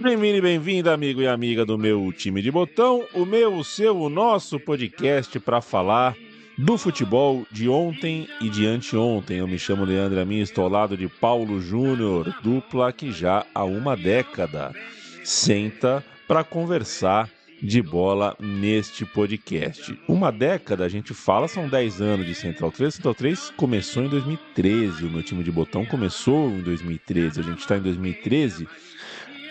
Bem-vindo e bem-vinda, amigo e amiga do meu time de botão, o meu, o seu, o nosso podcast para falar do futebol de ontem e de anteontem. Eu me chamo Leandro Amin, estou ao lado de Paulo Júnior, dupla que já há uma década senta para conversar de bola neste podcast. Uma década, a gente fala, são 10 anos de Central 3. Central 3 começou em 2013, o meu time de botão começou em 2013, a gente está em 2013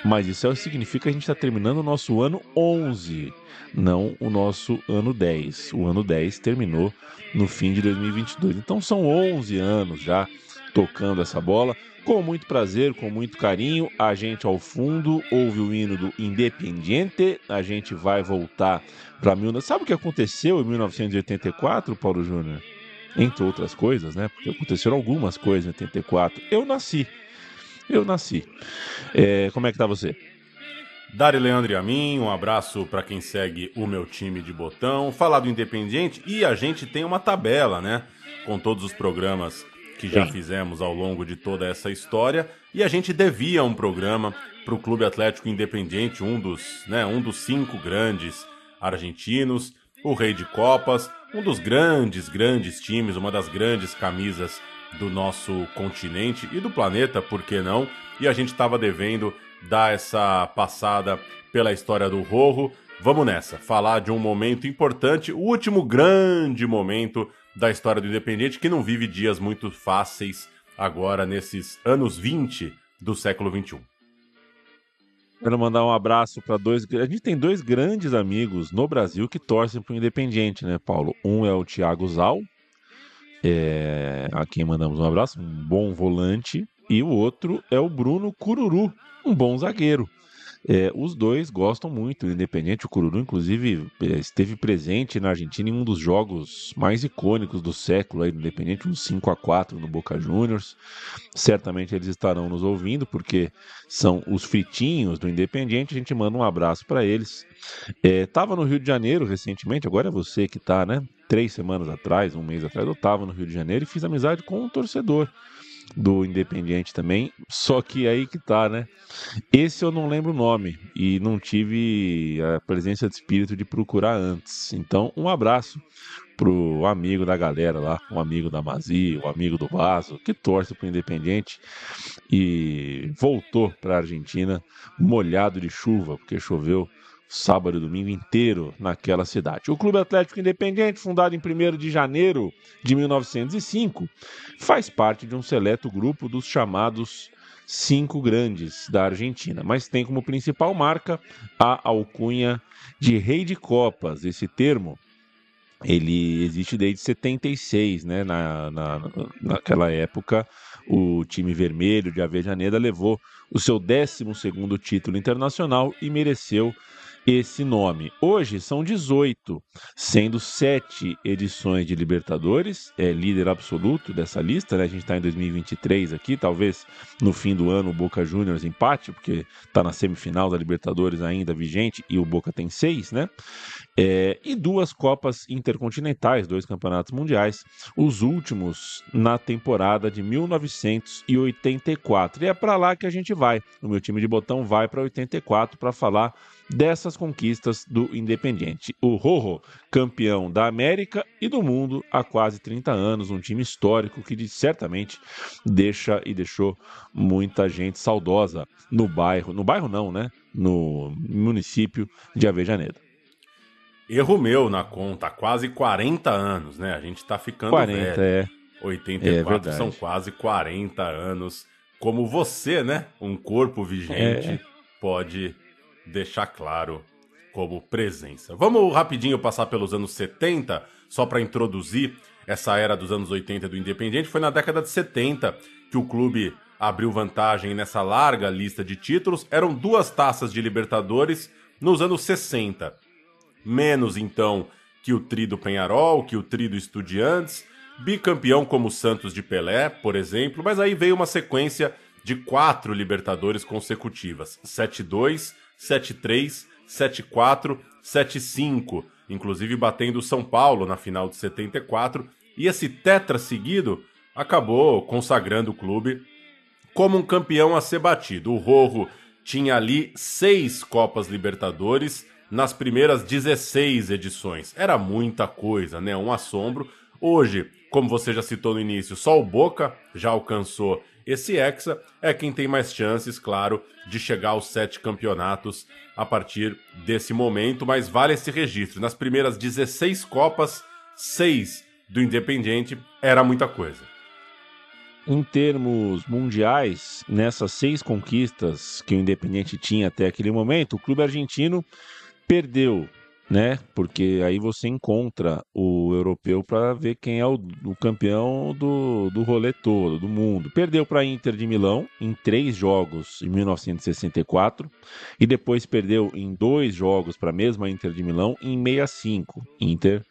mas isso significa que a gente está terminando o nosso ano 11, não o nosso ano 10. O ano 10 terminou no fim de 2022. Então são 11 anos já tocando essa bola. Com muito prazer, com muito carinho, a gente ao fundo ouve o hino do Independiente. A gente vai voltar para mil. Sabe o que aconteceu em 1984, Paulo Júnior? Entre outras coisas, né? Porque aconteceram algumas coisas em 84. Eu nasci. Eu nasci. É, como é que tá você? Dari Leandro e a mim, um abraço para quem segue o meu time de botão. Falar do Independiente e a gente tem uma tabela, né? Com todos os programas que já Sim. fizemos ao longo de toda essa história. E a gente devia um programa para o Clube Atlético Independiente, um dos, né, um dos cinco grandes argentinos, o Rei de Copas, um dos grandes, grandes times, uma das grandes camisas do nosso continente e do planeta, por que não? E a gente estava devendo dar essa passada pela história do Rojo. Vamos nessa, falar de um momento importante, o último grande momento da história do Independente, que não vive dias muito fáceis agora nesses anos 20 do século 21. Quero mandar um abraço para dois. A gente tem dois grandes amigos no Brasil que torcem para o Independiente, né, Paulo? Um é o Thiago Zal, é, a quem mandamos um abraço, um bom volante, e o outro é o Bruno Cururu, um bom zagueiro. É, os dois gostam muito do Independente. O Cururu, inclusive, é, esteve presente na Argentina em um dos jogos mais icônicos do século aí do Independente, um 5 a 4 no Boca Juniors. Certamente eles estarão nos ouvindo, porque são os fritinhos do Independente. A gente manda um abraço para eles. Estava é, no Rio de Janeiro recentemente, agora é você que está, né? Três semanas atrás, um mês atrás, eu estava no Rio de Janeiro e fiz amizade com um torcedor do Independiente também, só que aí que tá, né? Esse eu não lembro o nome e não tive a presença de espírito de procurar antes. Então, um abraço pro amigo da galera lá, um amigo da Mazi, um amigo do Vaso, que torce pro Independiente e voltou pra Argentina molhado de chuva, porque choveu sábado e domingo inteiro naquela cidade. O Clube Atlético Independente, fundado em 1 de janeiro de 1905, faz parte de um seleto grupo dos chamados cinco grandes da Argentina, mas tem como principal marca a alcunha de Rei de Copas. Esse termo ele existe desde 76, né? Na, na, naquela época, o time vermelho de Avejaneda levou o seu 12 segundo título internacional e mereceu esse nome. Hoje são 18, sendo sete edições de Libertadores, é líder absoluto dessa lista, né? A gente está em 2023 aqui, talvez no fim do ano o Boca Juniors empate, porque está na semifinal da Libertadores ainda vigente e o Boca tem seis, né? É, e duas Copas Intercontinentais, dois campeonatos mundiais, os últimos na temporada de 1984. E é para lá que a gente vai. O meu time de botão vai para 84 para falar dessas conquistas do Independiente. O Rojo, campeão da América e do mundo há quase 30 anos, um time histórico que certamente deixa e deixou muita gente saudosa no bairro, no bairro não, né? No município de Avejaneira. Erro meu na conta, quase 40 anos, né? A gente tá ficando 40, velho. É. 84 é são quase 40 anos. Como você, né? Um corpo vigente é. pode deixar claro como presença. Vamos rapidinho passar pelos anos 70, só para introduzir essa era dos anos 80 do Independiente. Foi na década de 70 que o clube abriu vantagem nessa larga lista de títulos eram duas taças de Libertadores nos anos 60. Menos então que o tri do Penharol, que o tri do Estudiantes, bicampeão como o Santos de Pelé, por exemplo, mas aí veio uma sequência de quatro Libertadores consecutivas: 7-2, 7-3, 7-4, 7-5, inclusive batendo o São Paulo na final de 74, e esse tetra seguido acabou consagrando o clube como um campeão a ser batido. O Rojo tinha ali seis Copas Libertadores nas primeiras 16 edições. Era muita coisa, né? Um assombro. Hoje, como você já citou no início, só o Boca já alcançou esse Hexa. É quem tem mais chances, claro, de chegar aos sete campeonatos a partir desse momento, mas vale esse registro. Nas primeiras 16 Copas, seis do Independiente era muita coisa. Em termos mundiais, nessas seis conquistas que o Independiente tinha até aquele momento, o clube argentino perdeu, né? Porque aí você encontra o europeu para ver quem é o, o, campeão do, do rolê todo, do mundo. Perdeu para a Inter de Milão em três jogos em 1964 e depois perdeu em dois jogos para a mesma Inter de Milão em 65. Inter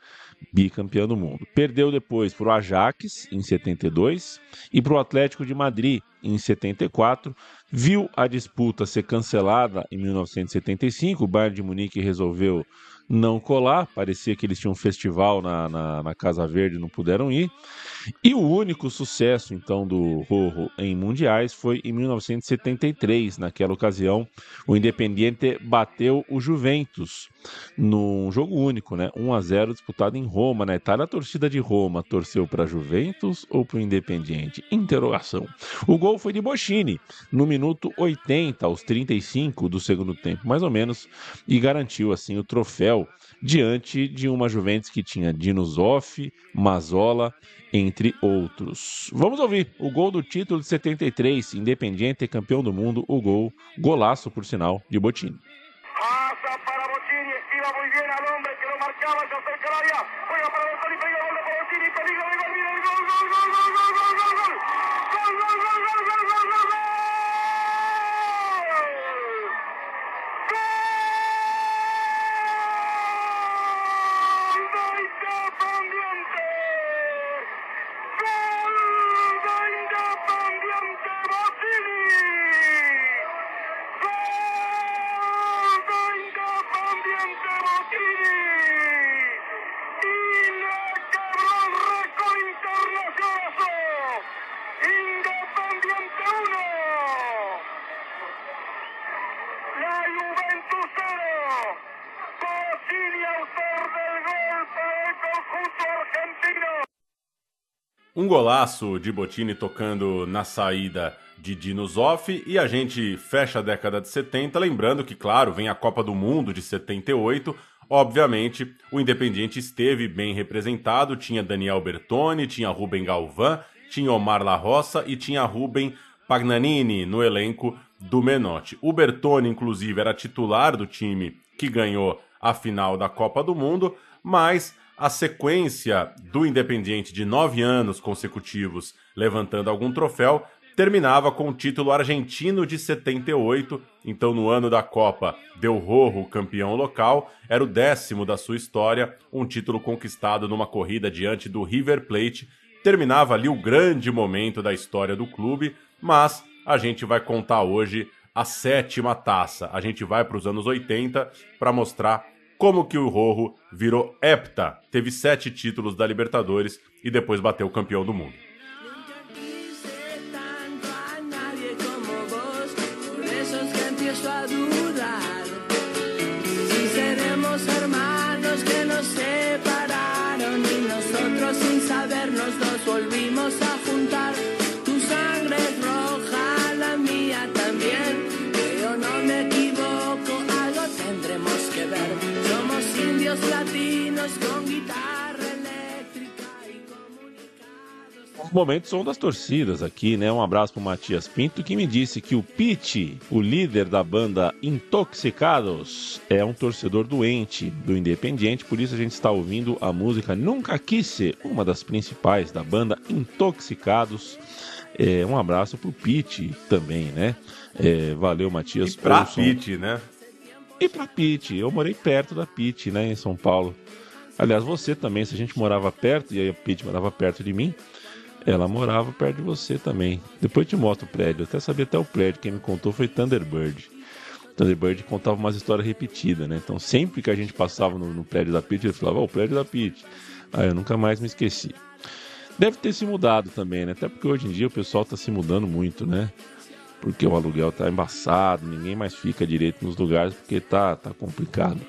bicampeão do mundo. Perdeu depois para o Ajax em 72 e para o Atlético de Madrid em 74. Viu a disputa ser cancelada em 1975. O Bayern de Munique resolveu não colar. Parecia que eles tinham um festival na, na, na Casa Verde, não puderam ir. E o único sucesso, então, do Rojo em mundiais foi em 1973. Naquela ocasião, o Independiente bateu o Juventus num jogo único, né? 1 a 0 disputado em Roma, na Itália. A torcida de Roma torceu para Juventus ou para o Independiente? Interrogação. O gol foi de Bochini no minuto 80, aos 35 do segundo tempo, mais ou menos, e garantiu assim o troféu diante de uma Juventus que tinha Dino Zoff, Mazola, entre outros. Vamos ouvir o gol do título de 73, Independiente campeão do mundo, o gol, golaço por sinal, de Botini. Passa para Botini, muito bem hombre que acerca al área, Um golaço de Botini tocando na saída de Dino Zoff e a gente fecha a década de 70, lembrando que, claro, vem a Copa do Mundo de 78. Obviamente, o Independiente esteve bem representado, tinha Daniel Bertoni, tinha Rubem Galvão, tinha Omar La Roça e tinha Rubem Pagnanini no elenco do Menotti. O Bertoni, inclusive, era titular do time que ganhou a final da Copa do Mundo, mas a sequência do Independiente de nove anos consecutivos levantando algum troféu terminava com o título argentino de 78. Então, no ano da Copa, Del Rojo, campeão local, era o décimo da sua história, um título conquistado numa corrida diante do River Plate. Terminava ali o grande momento da história do clube, mas a gente vai contar hoje a sétima taça. A gente vai para os anos 80 para mostrar como que o Rojo virou hepta, teve sete títulos da Libertadores e depois bateu o campeão do mundo. Os momentos são das torcidas aqui, né? Um abraço pro Matias Pinto, que me disse que o Pete, o líder da banda Intoxicados, é um torcedor doente do Independiente, por isso a gente está ouvindo a música Nunca Quise, uma das principais da banda Intoxicados É, um abraço pro Pete também, né? É, valeu, Matias. E pra Pete, né? E pra Pete. Eu morei perto da Pete, né, em São Paulo. Aliás, você também, se a gente morava perto, e a Pete morava perto de mim, ela morava perto de você também. Depois eu te mostro o prédio. Eu até sabia até o prédio. Quem me contou foi Thunderbird. Thunderbird contava umas histórias repetidas, né? Então sempre que a gente passava no, no prédio da Pete, ele falava, oh, o prédio da Pete. Aí eu nunca mais me esqueci. Deve ter se mudado também, né? Até porque hoje em dia o pessoal está se mudando muito, né? Porque o aluguel tá embaçado, ninguém mais fica direito nos lugares porque tá, tá complicado.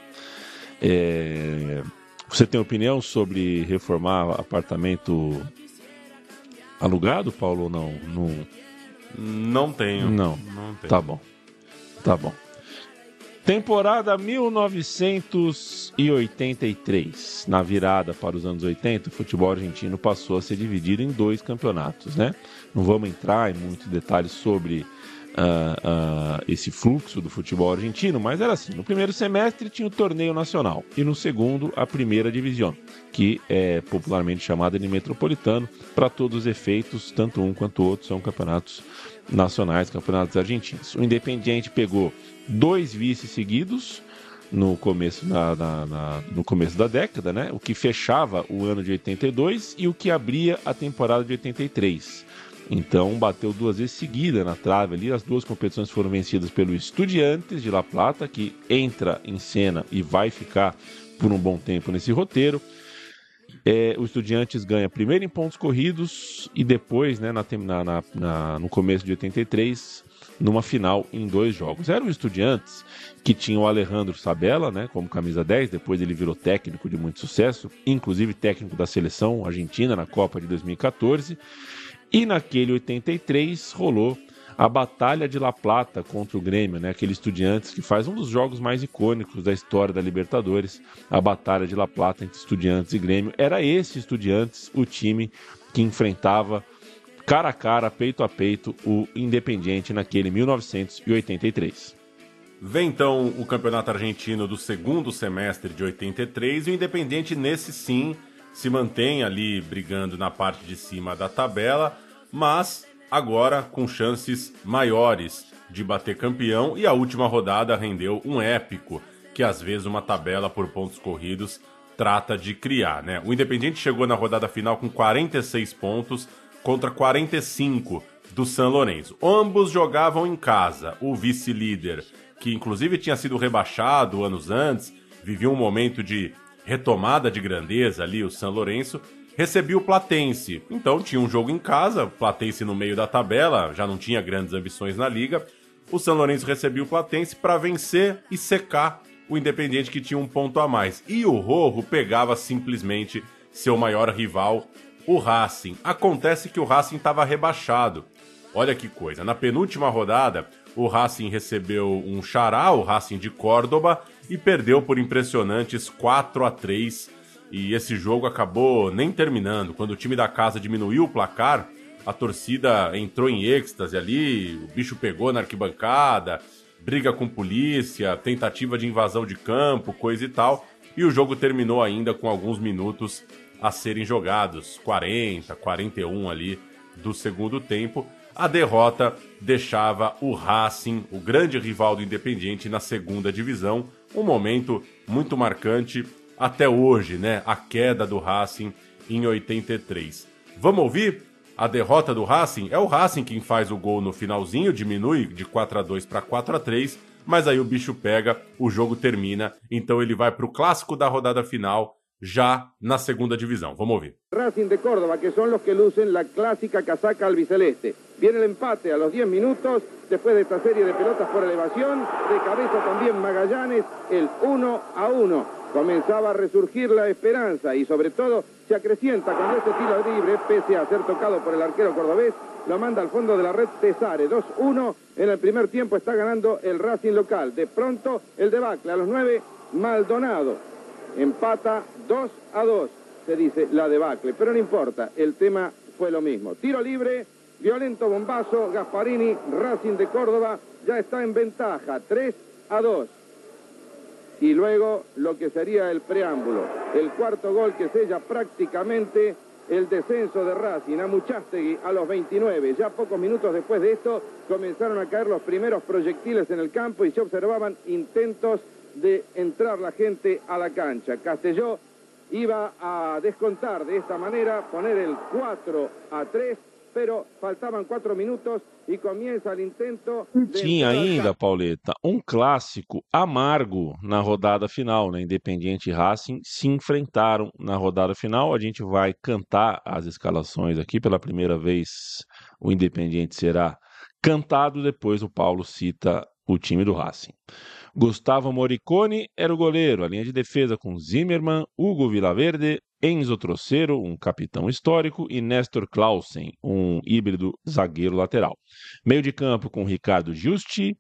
É... Você tem opinião sobre reformar apartamento alugado, Paulo, ou não? Não, não tenho. Não. não tenho. Tá bom. Tá bom. Temporada 1983. Na virada para os anos 80, o futebol argentino passou a ser dividido em dois campeonatos, né? Não vamos entrar em muitos detalhes sobre uh, uh, esse fluxo do futebol argentino, mas era assim: no primeiro semestre tinha o torneio nacional e no segundo a primeira divisão, que é popularmente chamada de metropolitano. Para todos os efeitos, tanto um quanto o outro são campeonatos nacionais, campeonatos argentinos. O Independiente pegou dois vices seguidos no começo, na, na, na, no começo da década, né? O que fechava o ano de 82 e o que abria a temporada de 83. Então bateu duas vezes seguida na trave ali. As duas competições foram vencidas pelo Estudiantes de La Plata, que entra em cena e vai ficar por um bom tempo nesse roteiro. É, o Estudiantes ganha primeiro em pontos corridos e depois, né, na, na, na, no começo de 83, numa final em dois jogos. Eram Estudiantes que tinham o Alejandro Sabella, né, como camisa 10, depois ele virou técnico de muito sucesso, inclusive técnico da seleção argentina na Copa de 2014. E naquele 83 rolou a Batalha de La Plata contra o Grêmio, né? Aquele Estudiantes que faz um dos jogos mais icônicos da história da Libertadores, a Batalha de La Plata entre Estudiantes e Grêmio. Era esse Estudiantes o time que enfrentava cara a cara, peito a peito, o Independiente naquele 1983. Vem então o Campeonato Argentino do segundo semestre de 83 e o Independiente nesse sim se mantém ali brigando na parte de cima da tabela, mas agora com chances maiores de bater campeão e a última rodada rendeu um épico que às vezes uma tabela por pontos corridos trata de criar, né? O Independiente chegou na rodada final com 46 pontos contra 45 do San Lourenço. Ambos jogavam em casa. O vice-líder, que inclusive tinha sido rebaixado anos antes, vivia um momento de retomada de grandeza ali, o São Lourenço, recebia o Platense. Então tinha um jogo em casa, Platense no meio da tabela, já não tinha grandes ambições na liga. O São Lourenço recebia o Platense para vencer e secar o Independiente que tinha um ponto a mais. E o Rojo pegava simplesmente seu maior rival, o Racing. Acontece que o Racing estava rebaixado. Olha que coisa, na penúltima rodada, o Racing recebeu um xará, o Racing de Córdoba, e perdeu por impressionantes 4 a 3 e esse jogo acabou nem terminando. Quando o time da casa diminuiu o placar, a torcida entrou em êxtase ali, o bicho pegou na arquibancada, briga com polícia, tentativa de invasão de campo, coisa e tal. E o jogo terminou ainda com alguns minutos a serem jogados, 40, 41 ali do segundo tempo. A derrota deixava o Racing, o grande rival do Independiente, na segunda divisão, um momento muito marcante até hoje, né? A queda do Racing em 83. Vamos ouvir a derrota do Racing? É o Racing quem faz o gol no finalzinho, diminui de 4 a 2 para 4 a 3, mas aí o bicho pega, o jogo termina, então ele vai para o clássico da rodada final ya na segunda división. Vamos a oír. Racing de Córdoba, que son los que lucen la clásica casaca albiceleste. Viene el empate a los 10 minutos, después de esta serie de pelotas por elevación, de cabeza también Magallanes, el 1 a 1. Comenzaba a resurgir la esperanza y sobre todo se acrecienta cuando este tiro libre, pese a ser tocado por el arquero cordobés, lo manda al fondo de la red Tesare. 2-1 en el primer tiempo está ganando el Racing local. De pronto el debacle a los 9, Maldonado empata 2 a 2, se dice la debacle, pero no importa, el tema fue lo mismo. Tiro libre, violento bombazo, Gasparini, Racing de Córdoba, ya está en ventaja, 3 a 2. Y luego lo que sería el preámbulo, el cuarto gol que sella prácticamente el descenso de Racing a Muchastegui a los 29. Ya pocos minutos después de esto comenzaron a caer los primeros proyectiles en el campo y se observaban intentos de entrar la gente a la cancha. Castelló iba a descontar de esta manera, poner el 4 a 3, pero faltavam quatro minutos e começa o intento. Tinha ainda, Pauleta, um clássico amargo na rodada final, né? Independiente e Racing se enfrentaram na rodada final. A gente vai cantar as escalações aqui pela primeira vez. O Independiente será cantado, depois o Paulo cita o time do Racing. Gustavo Moricone era o goleiro, a linha de defesa com Zimmermann, Hugo Vilaverde, Enzo Trocero, um capitão histórico, e Nestor Clausen, um híbrido zagueiro lateral. Meio de campo com Ricardo Giusti,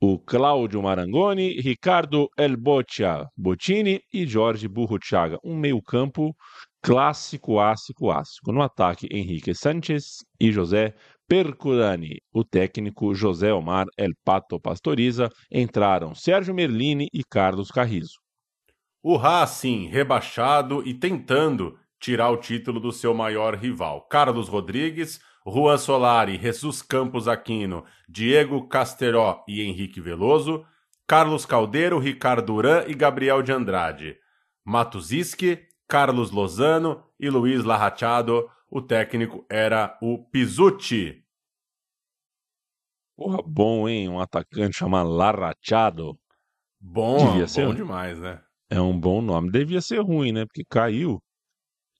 o Cláudio Marangoni, Ricardo Elboccia Bottini e Jorge Burruchaga. Um meio-campo clássico, ácico, ácico. No ataque, Henrique Sanchez e José Percurani. O técnico José Omar El Pato Pastoriza. Entraram Sérgio Merlini e Carlos Carrizo. O Racing rebaixado e tentando tirar o título do seu maior rival. Carlos Rodrigues, Juan Solari, Jesus Campos Aquino, Diego Casteró e Henrique Veloso, Carlos Caldeiro, Ricardo Uran e Gabriel de Andrade. Matuziski, Carlos Lozano e Luiz Larrachado. O técnico era o Pizzuti. Porra, bom, hein? Um atacante chamado Larrachado. Bom, Devia ser bom demais, né? é um bom nome. Devia ser ruim, né? Porque caiu.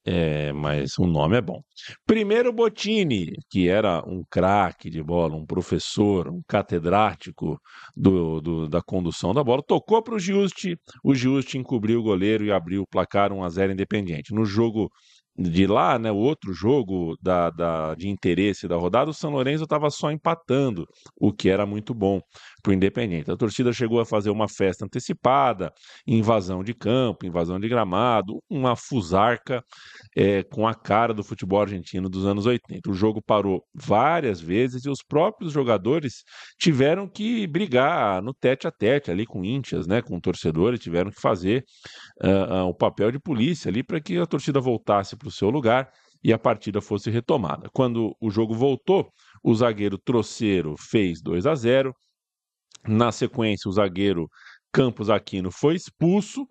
É, mas o nome é bom. Primeiro Bottini, que era um craque de bola, um professor, um catedrático do, do da condução da bola, tocou para o Juste. O Juste encobriu o goleiro e abriu o placar 1 a 0 independente. No jogo de lá, né, o outro jogo da, da, de interesse da rodada, o São Lourenço estava só empatando, o que era muito bom para o Independente. A torcida chegou a fazer uma festa antecipada, invasão de campo, invasão de gramado, uma fusarca é, com a cara do futebol argentino dos anos 80. O jogo parou várias vezes e os próprios jogadores tiveram que brigar no tete a tete ali com íntias, né, com torcedores, tiveram que fazer uh, uh, o papel de polícia ali para que a torcida voltasse para o seu lugar e a partida fosse retomada. Quando o jogo voltou, o zagueiro Troceiro fez 2 a 0. Na sequência, o zagueiro Campos Aquino foi expulso.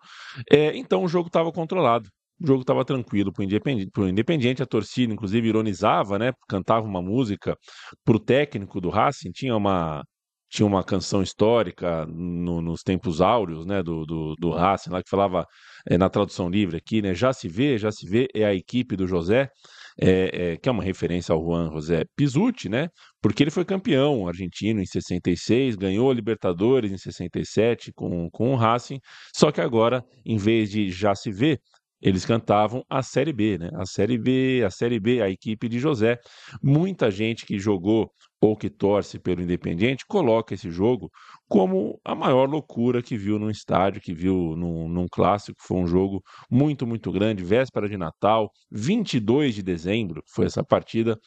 É, então o jogo estava controlado. O jogo estava tranquilo para o Independiente. A torcida, inclusive, ironizava, né? Cantava uma música para o técnico do Racing. Tinha uma, tinha uma canção histórica no, nos tempos áureos né, do, do, do Racing, lá que falava é, na tradução livre aqui, né? Já se vê, já se vê, é a equipe do José é, é, que é uma referência ao Juan José Pizzuti, né? Porque ele foi campeão argentino em 66, ganhou a Libertadores em 67 com, com o Racing, só que agora, em vez de já se ver, eles cantavam a Série B, né? A Série B, a Série B, a equipe de José. Muita gente que jogou ou que torce pelo Independiente coloca esse jogo como a maior loucura que viu num estádio, que viu num, num, clássico. Foi um jogo muito, muito grande, véspera de Natal, 22 de dezembro foi essa partida.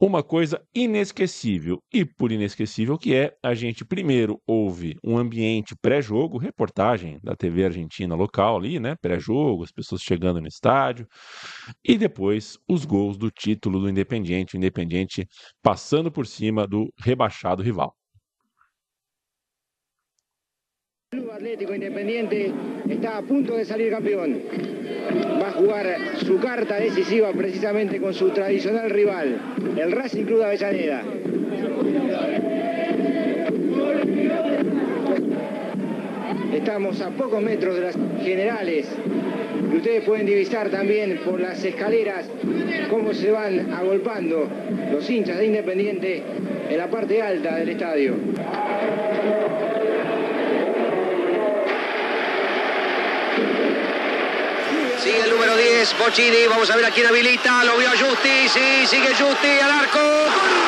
Uma coisa inesquecível, e por inesquecível que é, a gente primeiro ouve um ambiente pré-jogo, reportagem da TV argentina local ali, né? Pré-jogo, as pessoas chegando no estádio, e depois os gols do título do Independiente, o Independiente passando por cima do rebaixado rival. Atlético Independiente está a punto de salir campeón. Va a jugar su carta decisiva precisamente con su tradicional rival, el Racing Club de Avellaneda. Estamos a pocos metros de las generales y ustedes pueden divisar también por las escaleras cómo se van agolpando los hinchas de Independiente en la parte alta del estadio. Sigue el número 10, Bocini. Vamos a ver a quién habilita. Lo vio a Justi. Sí, sigue Justi al arco. ¡Gol!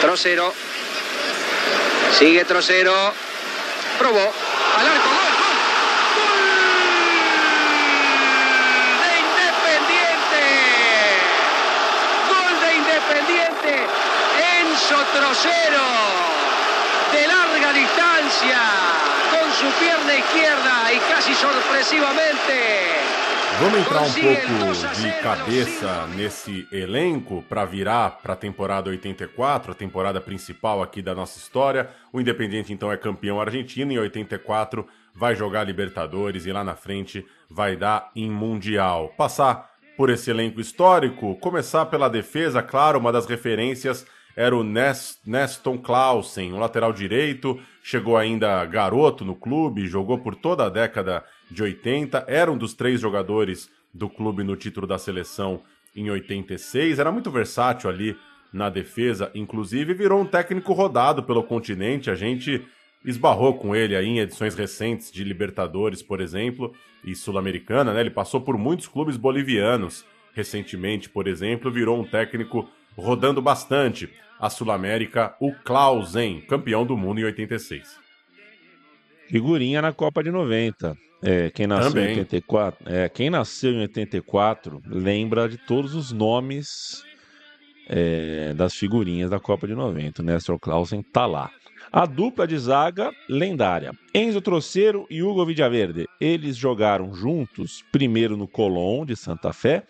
Trocero. Sigue Trocero. Probó. Hizo Trocero de larga distancia con su pierna izquierda y casi sorpresivamente Vamos entrar um pouco 2 a de 0 cabeça nesse elenco para virar para a temporada 84, a temporada principal aqui da nossa história. O Independiente então é campeão argentino em 84, vai jogar Libertadores e lá na frente vai dar em Mundial. Passar por esse elenco histórico, começar pela defesa, claro, uma das referências era o Nes- Neston Clausen, um lateral direito, chegou ainda garoto no clube, jogou por toda a década de 80, era um dos três jogadores do clube no título da seleção em 86, era muito versátil ali na defesa, inclusive virou um técnico rodado pelo continente, a gente esbarrou com ele aí em edições recentes de Libertadores, por exemplo, e Sul-Americana, né? Ele passou por muitos clubes bolivianos recentemente, por exemplo, virou um técnico rodando bastante a Sul-América, o Clausen, campeão do mundo em 86. Figurinha na Copa de 90. É, quem nasceu Também. em 84, é, quem nasceu em 84 lembra de todos os nomes é, das figurinhas da Copa de 90. O Nestor Clausen tá lá. A dupla de zaga lendária. Enzo Troceiro e Hugo Villaverde. Eles jogaram juntos, primeiro no Colón de Santa Fé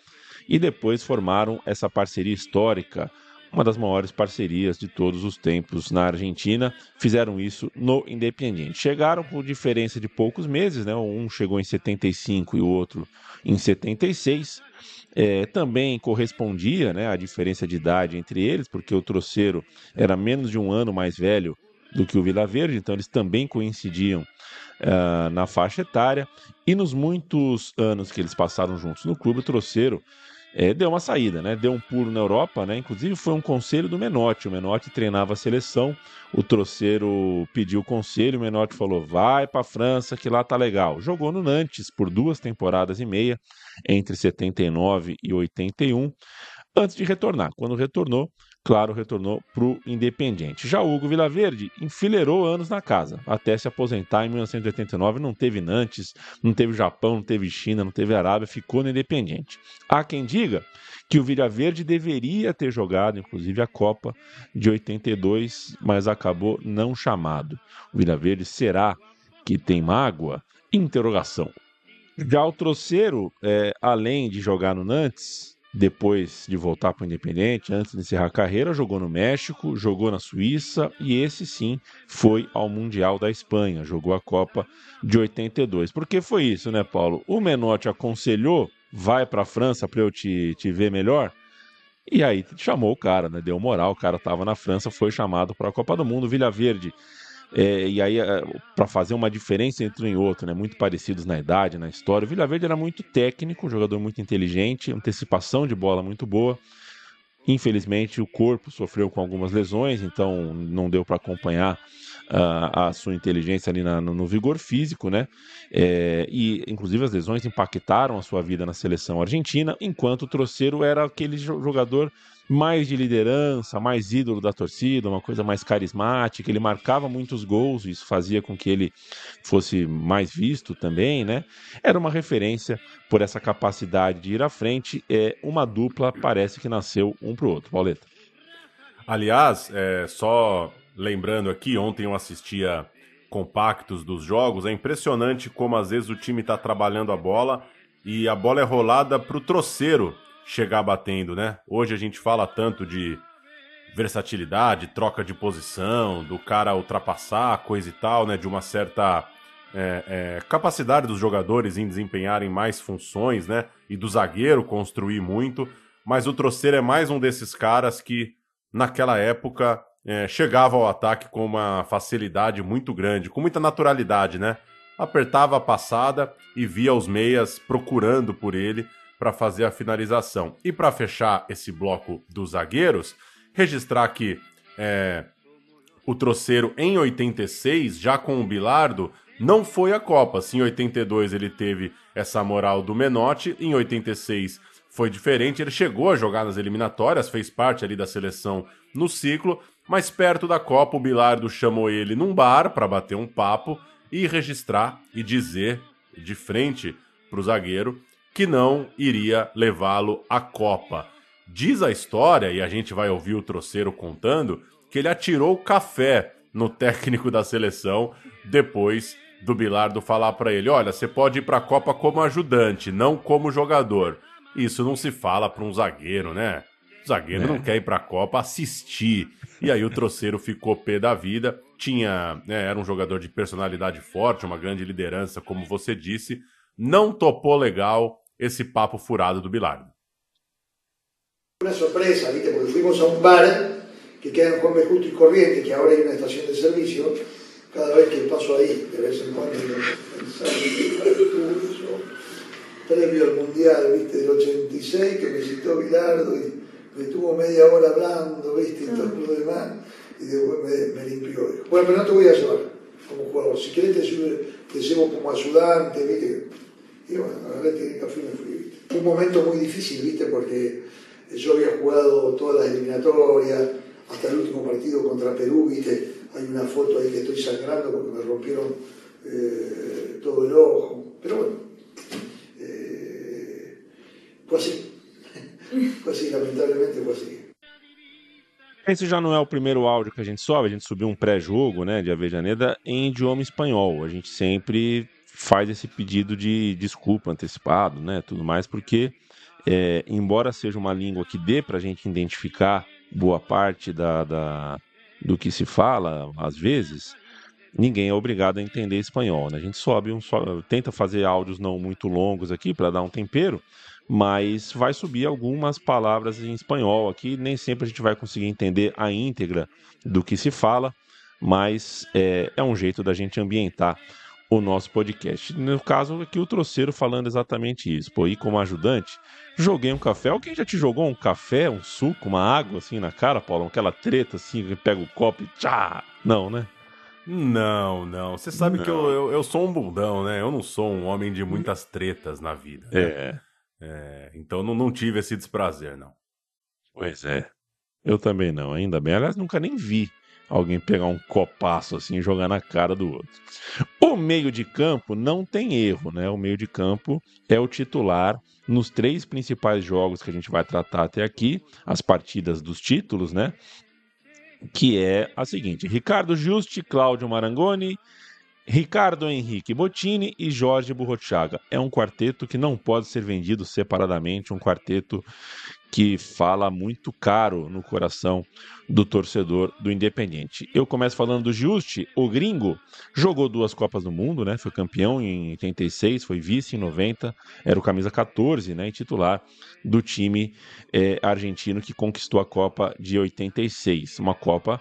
e depois formaram essa parceria histórica, uma das maiores parcerias de todos os tempos na Argentina. Fizeram isso no Independiente. Chegaram por diferença de poucos meses, né? Um chegou em 75 e o outro em 76. É, também correspondia né, a diferença de idade entre eles, porque o Troceiro era menos de um ano mais velho do que o Vila Verde, então eles também coincidiam ah, na faixa etária. E nos muitos anos que eles passaram juntos no clube, o Troceiro é, deu uma saída, né? Deu um pulo na Europa, né? Inclusive foi um conselho do Menotti. O Menotti treinava a seleção, o Troceiro pediu conselho, o Menotti falou: vai para a França, que lá tá legal. Jogou no Nantes por duas temporadas e meia, entre 79 e 81, antes de retornar. Quando retornou, claro, retornou para o Independiente. Já Hugo Vilaverde enfileirou anos na casa, até se aposentar em 1989. Não teve Nantes, não teve Japão, não teve China, não teve Arábia, ficou no Independiente. Há quem diga que o Vilaverde deveria ter jogado, inclusive, a Copa de 82, mas acabou não chamado. O Vilaverde será que tem mágoa? Interrogação. Já o Troceiro, é, além de jogar no Nantes, depois de voltar para o Independente, antes de encerrar a carreira, jogou no México, jogou na Suíça e esse sim foi ao Mundial da Espanha, jogou a Copa de 82. Por que foi isso, né, Paulo? O Menotti aconselhou, vai para a França para eu te, te ver melhor. E aí chamou o cara, né? Deu moral, o cara estava na França, foi chamado para a Copa do Mundo, Vilha Verde. É, e aí, para fazer uma diferença entre um e outro, né? Muito parecidos na idade, na história. O Vila Verde era muito técnico, jogador muito inteligente, antecipação de bola muito boa. Infelizmente, o corpo sofreu com algumas lesões, então não deu para acompanhar uh, a sua inteligência ali na, no, no, vigor físico, né? É, e, inclusive, as lesões impactaram a sua vida na seleção argentina, enquanto o Troceiro era aquele jogador mais de liderança, mais ídolo da torcida, uma coisa mais carismática. Ele marcava muitos gols, isso fazia com que ele fosse mais visto também, né? Era uma referência por essa capacidade de ir à frente. É uma dupla, parece que nasceu um para o outro. Pauleta. Aliás, é, só lembrando aqui, ontem eu assistia compactos dos jogos. É impressionante como às vezes o time está trabalhando a bola e a bola é rolada para o troceiro chegar batendo, né? Hoje a gente fala tanto de versatilidade, troca de posição, do cara ultrapassar, coisa e tal, né? De uma certa é, é, capacidade dos jogadores em desempenharem mais funções, né? E do zagueiro construir muito. Mas o Troceiro é mais um desses caras que, naquela época, é, chegava ao ataque com uma facilidade muito grande, com muita naturalidade, né? Apertava a passada e via os meias procurando por ele para fazer a finalização. E para fechar esse bloco dos zagueiros, registrar que é, o Troceiro em 86, já com o Bilardo, não foi a Copa. Se em 82 ele teve essa moral do Menotti, em 86 foi diferente. Ele chegou a jogar nas eliminatórias, fez parte ali da seleção no ciclo, mas perto da Copa o Bilardo chamou ele num bar para bater um papo e registrar e dizer de frente para o zagueiro que não iria levá-lo à Copa. Diz a história, e a gente vai ouvir o Troceiro contando, que ele atirou o café no técnico da seleção depois do Bilardo falar para ele: olha, você pode ir para a Copa como ajudante, não como jogador. Isso não se fala para um zagueiro, né? O zagueiro é. não quer ir para a Copa assistir. E aí o troceiro ficou pé da vida. Tinha, né, era um jogador de personalidade forte, uma grande liderança, como você disse. Não topou legal esse papo furado do Bilardo. Uma surpresa, ¿viste? Porque fuimos a um bar que queda en Juan B. Justo y Corriente, que ahora hay una estación de servicio cada vez que paso ahí, de vez en cuando, previo al Mundial, viste, del 86, que me citó Bilardo y me tuvo media hora hablando, viste, y todo lo demás, y después me, me limpió. Bueno, pero no te voy a llevar como jugador, si querés te, te llevo como ayudante, viste. Y bueno, el café y me fui, viste. Un momento muy difícil, viste, porque yo había jugado todas las eliminatorias, hasta el último partido contra Perú, viste, hay una foto ahí que estoy sangrando porque me rompieron eh, todo el ojo. Pero bueno, eh, fue. Foi assim, lamentavelmente. Esse já não é o primeiro áudio que a gente sobe, a gente subiu um pré-jogo né, de Avejaneda em idioma espanhol. A gente sempre faz esse pedido de desculpa antecipado, né, tudo mais, porque é, embora seja uma língua que dê para a gente identificar boa parte da, da, do que se fala, às vezes, ninguém é obrigado a entender espanhol. Né? A gente sobe, um, tenta fazer áudios não muito longos aqui para dar um tempero, mas vai subir algumas palavras em espanhol aqui. Nem sempre a gente vai conseguir entender a íntegra do que se fala, mas é, é um jeito da gente ambientar o nosso podcast. No caso aqui, o Troceiro falando exatamente isso. Pô, ir como ajudante, joguei um café. Alguém já te jogou um café, um suco, uma água assim na cara, Paulo? Aquela treta assim, que pega o copo e tchá! Não, né? Não, não. Você sabe não. que eu, eu, eu, sou um bundão, né? Eu não sou um homem de muitas tretas na vida. Né? É. é. Então não, não tive esse desprazer, não. Pois é. Eu também não, ainda bem. Aliás, nunca nem vi alguém pegar um copaço assim e jogar na cara do outro. O meio de campo não tem erro, né? O meio de campo é o titular nos três principais jogos que a gente vai tratar até aqui, as partidas dos títulos, né? Que é a seguinte: Ricardo Justi, Cláudio Marangoni, Ricardo Henrique Bottini e Jorge Burrochaga. É um quarteto que não pode ser vendido separadamente, um quarteto que fala muito caro no coração do torcedor do Independente. Eu começo falando do Juste, o gringo jogou duas Copas do Mundo, né? Foi campeão em 86, foi vice em 90, era o camisa 14, né? E titular do time é, argentino que conquistou a Copa de 86. Uma Copa,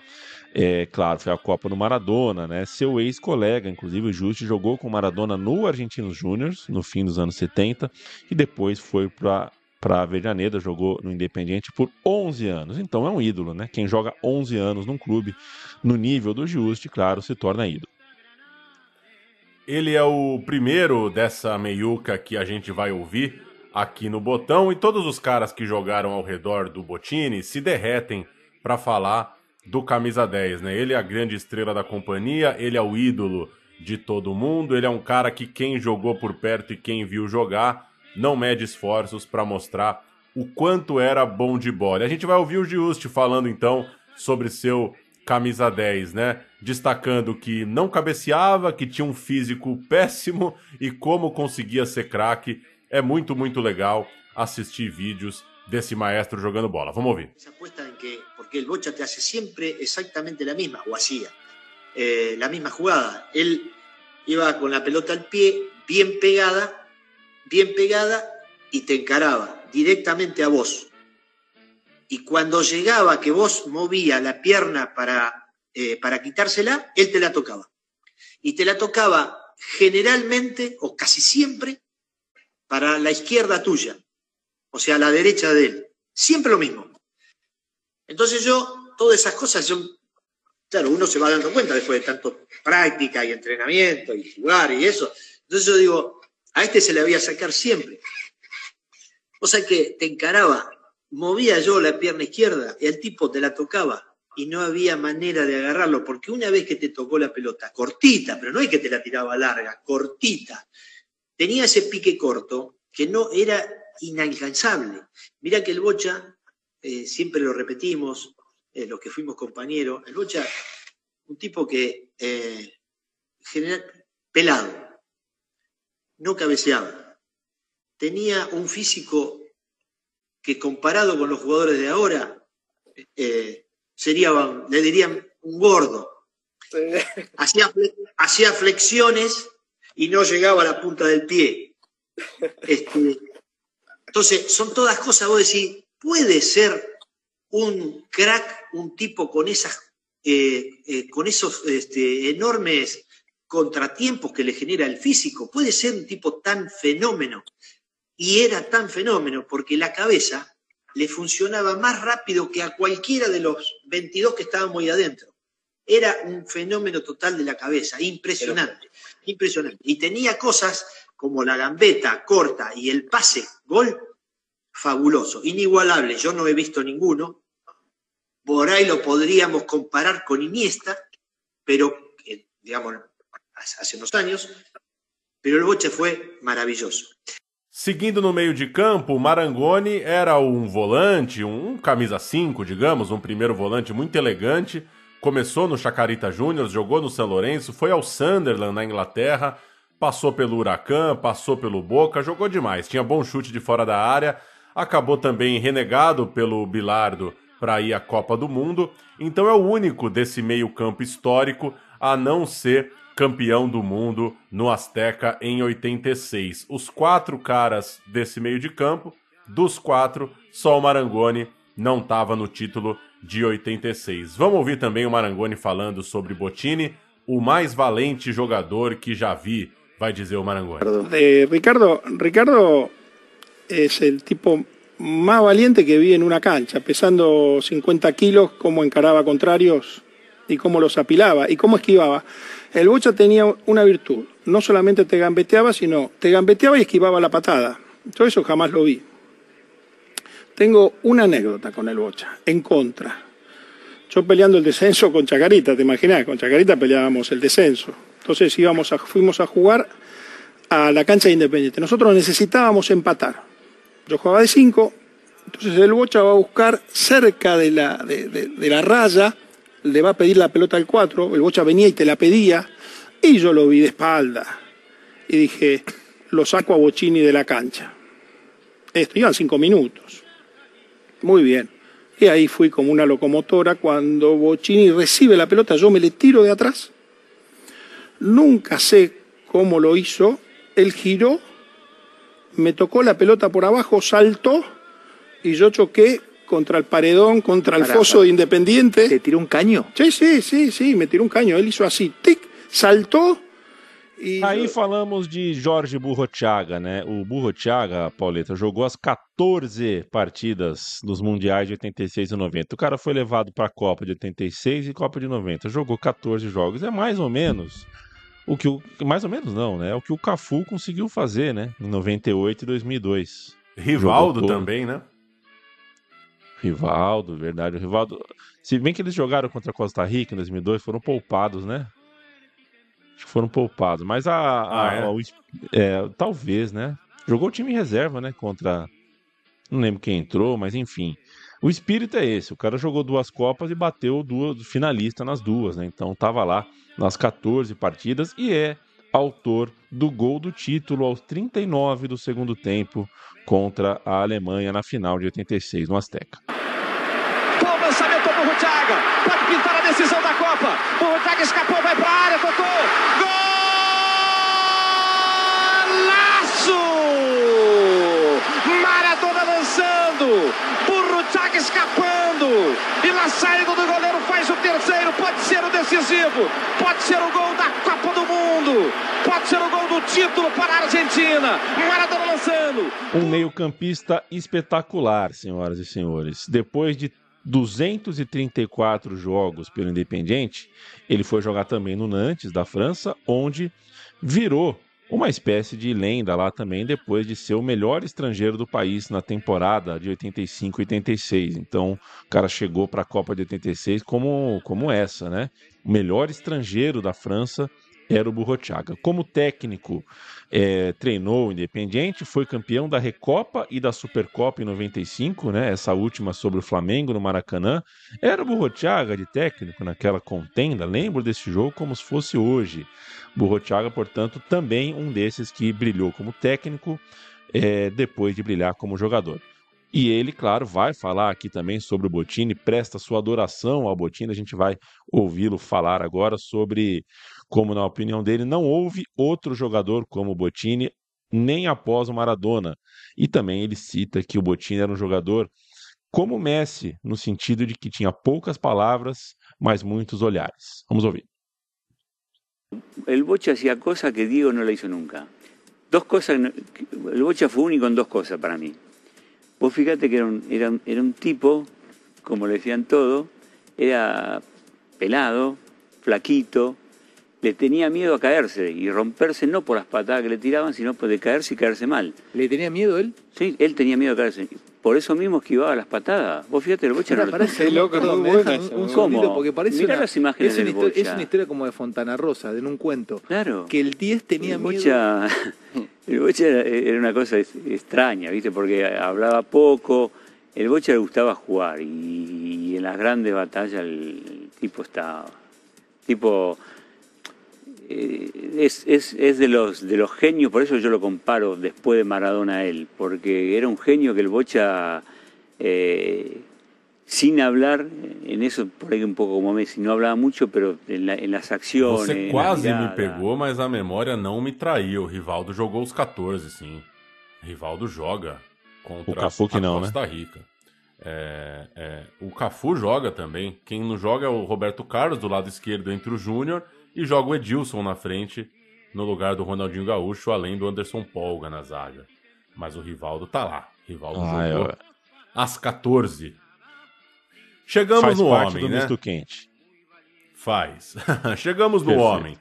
é, claro, foi a Copa do Maradona, né? Seu ex-colega, inclusive o Juste, jogou com o Maradona no Argentinos Júniors no fim dos anos 70 e depois foi para para a Avejaneda, jogou no Independiente por 11 anos. Então é um ídolo, né? Quem joga 11 anos num clube no nível do Juste, claro, se torna ídolo. Ele é o primeiro dessa meiuca que a gente vai ouvir aqui no Botão e todos os caras que jogaram ao redor do Botini se derretem para falar do camisa 10, né? Ele é a grande estrela da companhia, ele é o ídolo de todo mundo, ele é um cara que quem jogou por perto e quem viu jogar não mede esforços para mostrar o quanto era bom de bola. A gente vai ouvir o Giusti falando então sobre seu camisa 10, né? Destacando que não cabeceava, que tinha um físico péssimo e como conseguia ser craque. É muito, muito legal assistir vídeos desse maestro jogando bola. Vamos ouvir. Em que, porque el Bocha te hace sempre exatamente a mesma, ou hacía, eh, la misma jugada. Él iba la pelota al pie, bien pegada, bien pegada y te encaraba directamente a vos. Y cuando llegaba que vos movía la pierna para, eh, para quitársela, él te la tocaba. Y te la tocaba generalmente o casi siempre para la izquierda tuya, o sea, la derecha de él. Siempre lo mismo. Entonces yo, todas esas cosas, yo, claro, uno se va dando cuenta después de tanto práctica y entrenamiento y jugar y eso. Entonces yo digo, a este se le había sacar siempre. O sea que te encaraba, movía yo la pierna izquierda y el tipo te la tocaba y no había manera de agarrarlo, porque una vez que te tocó la pelota, cortita, pero no es que te la tiraba larga, cortita, tenía ese pique corto que no era inalcanzable. Mira que el bocha, eh, siempre lo repetimos, eh, los que fuimos compañeros, el Bocha, un tipo que eh, genera- pelado, no cabeceaba, tenía un físico que comparado con los jugadores de ahora, eh, sería, le dirían un gordo. Hacía, hacía flexiones y no llegaba a la punta del pie. Este, entonces, son todas cosas, vos decís, puede ser un crack, un tipo con esas, eh, eh, con esos este, enormes contratiempos que le genera el físico, puede ser un tipo tan fenómeno. Y era tan fenómeno porque la cabeza le funcionaba más rápido que a cualquiera de los 22 que estábamos ahí adentro. Era un fenómeno total de la cabeza, impresionante, impresionante. Y tenía cosas como la gambeta corta y el pase, gol, fabuloso, inigualable. Yo no he visto ninguno. Por ahí lo podríamos comparar con Iniesta, pero, eh, digamos, hace unos años, pero el boche fue maravilloso. Seguindo no meio de campo, Marangoni era um volante, um camisa 5, digamos, um primeiro volante muito elegante. Começou no Chacarita Juniors, jogou no São Lourenço, foi ao Sunderland na Inglaterra, passou pelo Huracan, passou pelo Boca, jogou demais. Tinha bom chute de fora da área, acabou também renegado pelo Bilardo para ir à Copa do Mundo. Então é o único desse meio-campo histórico a não ser campeão do mundo no Azteca em 86. Os quatro caras desse meio de campo, dos quatro, só o Marangoni não estava no título de 86. Vamos ouvir também o Marangoni falando sobre Bottini, o mais valente jogador que já vi, vai dizer o Marangoni. de Ricardo, Ricardo es el tipo más valiente que vi en una cancha, pesando 50 kilos, cómo encaraba contrarios y cómo los apilaba y cómo esquivaba. El Bocha tenía una virtud, no solamente te gambeteaba, sino te gambeteaba y esquivaba la patada. Todo eso jamás lo vi. Tengo una anécdota con el Bocha, en contra. Yo peleando el descenso con Chacarita, ¿te imaginas? Con Chacarita peleábamos el descenso. Entonces íbamos a, fuimos a jugar a la cancha de Independiente. Nosotros necesitábamos empatar. Yo jugaba de 5, entonces el Bocha va a buscar cerca de la, de la raya, le va a pedir la pelota al 4, el Bocha venía y te la pedía, y yo lo vi de espalda. Y dije, lo saco a Bochini de la cancha. Esto, iban cinco minutos. Muy bien. Y ahí fui como una locomotora. Cuando Bochini recibe la pelota, yo me le tiro de atrás. Nunca sé cómo lo hizo. Él giró, me tocó la pelota por abajo, saltó y yo choqué contra el paredón, contra el Pará, foso pará. de Independiente. ¿Te tiró un caño? Sí, sí, sí, sí, me tiró un caño. Él hizo así, tic, saltó e. Aí falamos de Jorge Burrochaga, né? O Burrochaga, Pauleta, jogou as 14 partidas nos Mundiais de 86 e 90. O cara foi levado para a Copa de 86 e Copa de 90. Jogou 14 jogos. É mais ou menos o que o. Mais ou menos não, né? É o que o Cafu conseguiu fazer, né? Em 98 e 2002. Rivaldo também, né? Rivaldo, verdade. O Rivaldo. Se bem que eles jogaram contra a Costa Rica em 2002, foram poupados, né? Acho que foram poupados. Mas a. a- Ah, é? o es- é, talvez, né? Jogou o time em reserva, né? Contra. Não lembro quem entrou, mas enfim. O espírito é esse. O cara jogou duas Copas e bateu duas finalista nas duas, né? Então tava lá nas 14 partidas e é autor do gol do título aos 39 do segundo tempo contra a Alemanha na final de 86 no Azteca. Bom lançamento pro Burruchaga. Pode pintar a decisão da Copa. Burruchaga escapou, vai pra área, tocou. Golaço! Maradona lançando. Burruchaga escapando. E na saída do goleiro faz o terceiro. Pode ser o decisivo. Pode ser o gol da Copa do Mundo. Pode ser o gol do título para a Argentina. Maradona lançando. Um meio-campista espetacular, senhoras e senhores. Depois de 234 jogos pelo Independiente, ele foi jogar também no Nantes, da França, onde virou uma espécie de lenda lá também, depois de ser o melhor estrangeiro do país na temporada de 85 e 86. Então, o cara chegou para a Copa de 86 como, como essa, né? O melhor estrangeiro da França era o Burrochaga. Como técnico, é, treinou o Independiente, foi campeão da Recopa e da Supercopa em 95, né? Essa última sobre o Flamengo no Maracanã. Era o Burrochaga de técnico naquela contenda. Lembro desse jogo como se fosse hoje. Burrochaga, portanto, também um desses que brilhou como técnico é, depois de brilhar como jogador. E ele, claro, vai falar aqui também sobre o Botini, presta sua adoração ao Botini. A gente vai ouvi-lo falar agora sobre como, na opinião dele, não houve outro jogador como o Botini, nem após o Maradona. E também ele cita que o Botini era um jogador como Messi, no sentido de que tinha poucas palavras, mas muitos olhares. Vamos ouvir. El Bocha hacía cosas que Diego no la hizo nunca. Dos cosas, el Bocha fue único en dos cosas para mí. Vos fíjate que era un, era, era un tipo, como le decían todo, era pelado, flaquito, le tenía miedo a caerse y romperse no por las patadas que le tiraban, sino por de caerse y caerse mal. ¿Le tenía miedo él? Sí, él tenía miedo a caerse. Por eso mismo esquivaba las patadas. Vos fíjate, el Bocha Ahora, no parece loco, perdón, me me deja deja un, un porque parece Mirá una, las imágenes es, una del historia, es una historia como de Fontana Rosa, de un cuento. Claro. Que el 10 tenía el miedo. Bocha, el Bocha era, era una cosa es- extraña, ¿viste? Porque hablaba poco. El Bocha le gustaba jugar y, y en las grandes batallas el, el tipo está. Tipo. Es, es, es de los de los genios, por eso yo lo comparo después de Maradona a él, porque era un genio que el Bocha. eh, sin hablar, en eso por ahí un pouco como Messi, não hablaba mucho, pero en, la- en las acciones. Você en la quase me pegou, mas a memória não me traiu. O Rivaldo jogou os 14, sim. Rivaldo joga contra O Cafu que não, né? Costa Rica. É, é, o Cafu joga também. Quem não joga é o Roberto Carlos, do lado esquerdo entre o Júnior, e joga o Edilson na frente, no lugar do Ronaldinho Gaúcho, além do Anderson Polga na zaga. Mas o Rivaldo tá lá. Rivaldo Ah, jogou é. às 14. Chegamos Faz no parte homem, do né? misto quente. Faz. Chegamos no Perfeito. homem.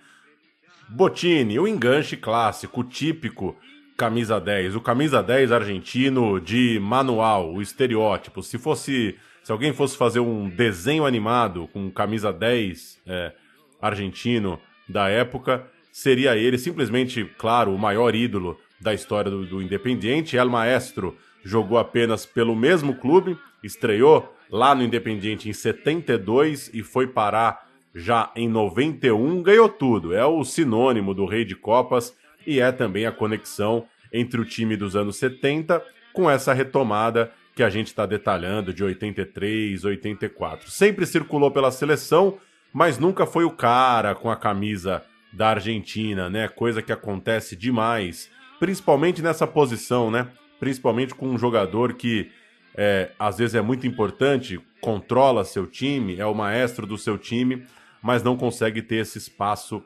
Botini, o enganche clássico, típico camisa 10. O camisa 10 argentino de manual, o estereótipo. Se fosse. Se alguém fosse fazer um desenho animado com camisa 10 é, argentino da época, seria ele simplesmente, claro, o maior ídolo da história do, do Independiente. El Maestro jogou apenas pelo mesmo clube, estreou lá no Independiente em 72 e foi parar já em 91, ganhou tudo. É o sinônimo do Rei de Copas e é também a conexão entre o time dos anos 70 com essa retomada que a gente está detalhando de 83, 84. Sempre circulou pela seleção, mas nunca foi o cara com a camisa da Argentina, né? Coisa que acontece demais, principalmente nessa posição, né? Principalmente com um jogador que é, às vezes é muito importante, controla seu time, é o maestro do seu time, mas não consegue ter esse espaço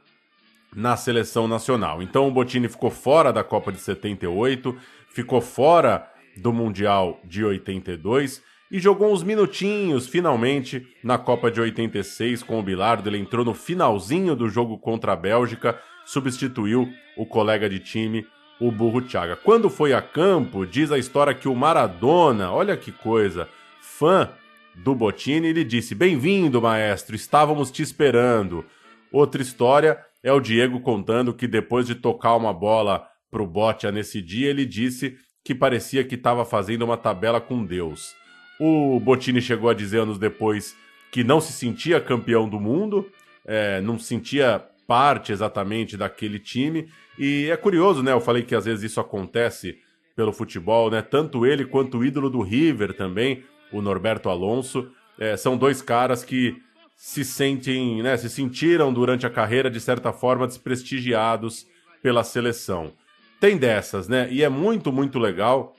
na seleção nacional. Então o Botini ficou fora da Copa de 78, ficou fora do Mundial de 82 e jogou uns minutinhos finalmente na Copa de 86 com o Bilardo. Ele entrou no finalzinho do jogo contra a Bélgica, substituiu o colega de time, o Burro Thiaga. Quando foi a campo, diz a história que o Maradona, olha que coisa, fã do Botini, ele disse: Bem-vindo, maestro, estávamos te esperando. Outra história é o Diego contando que depois de tocar uma bola pro Botia nesse dia, ele disse que parecia que estava fazendo uma tabela com Deus. O Botini chegou a dizer anos depois que não se sentia campeão do mundo, é, não sentia parte exatamente daquele time. E é curioso, né? Eu falei que às vezes isso acontece pelo futebol, né? Tanto ele quanto o ídolo do River também, o Norberto Alonso, é, são dois caras que se sentem, né? Se sentiram durante a carreira de certa forma desprestigiados pela seleção. Tem dessas, né? E é muito, muito legal.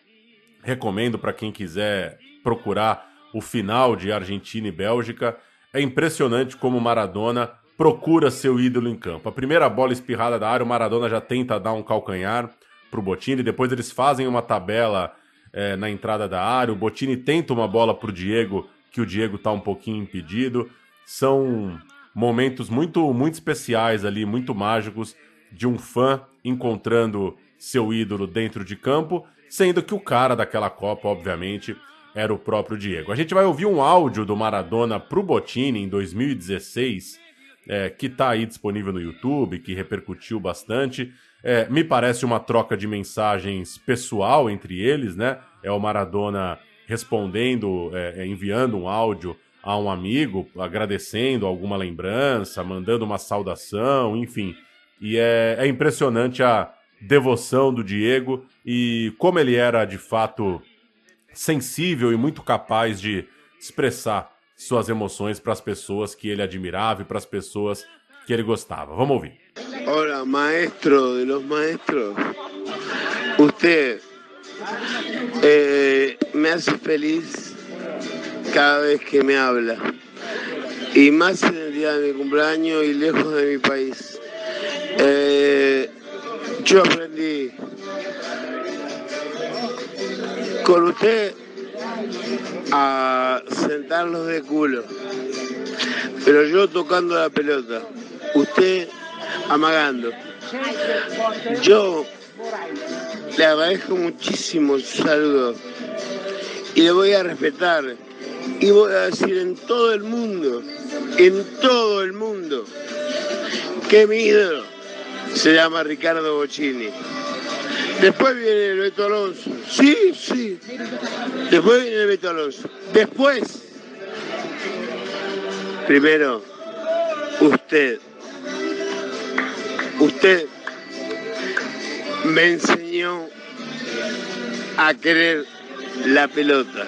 Recomendo para quem quiser procurar o final de Argentina e Bélgica. É impressionante como o Maradona procura seu ídolo em campo. A primeira bola espirrada da área, o Maradona já tenta dar um calcanhar pro Botini. Depois eles fazem uma tabela é, na entrada da área. O Botini tenta uma bola pro Diego, que o Diego tá um pouquinho impedido. São momentos muito, muito especiais ali, muito mágicos de um fã encontrando seu ídolo dentro de campo, sendo que o cara daquela Copa, obviamente, era o próprio Diego. A gente vai ouvir um áudio do Maradona pro Botini em 2016, é, que está aí disponível no YouTube, que repercutiu bastante. É, me parece uma troca de mensagens pessoal entre eles, né? É o Maradona respondendo, é, é, enviando um áudio a um amigo, agradecendo alguma lembrança, mandando uma saudação, enfim. E é, é impressionante a devoção do Diego e como ele era de fato sensível e muito capaz de expressar suas emoções para as pessoas que ele admirava e para as pessoas que ele gostava. Vamos ouvir. Hola, maestro de los maestros. Usted eh, me hace feliz cada vez que me habla. Y más en el día de mi cumpleaños y lejos de mi país. Eh, yo aprendí con usted a sentarlos de culo. Pero yo tocando la pelota, usted amagando. Yo le agradezco muchísimo su saludo y le voy a respetar y voy a decir en todo el mundo, en todo el mundo, que mi ídolo se llama Ricardo Bocini. Después viene el Beto Alonso. Sí, sí. Después viene el Beto Alonso. Después, primero, usted. Usted me enseñó a querer la pelota.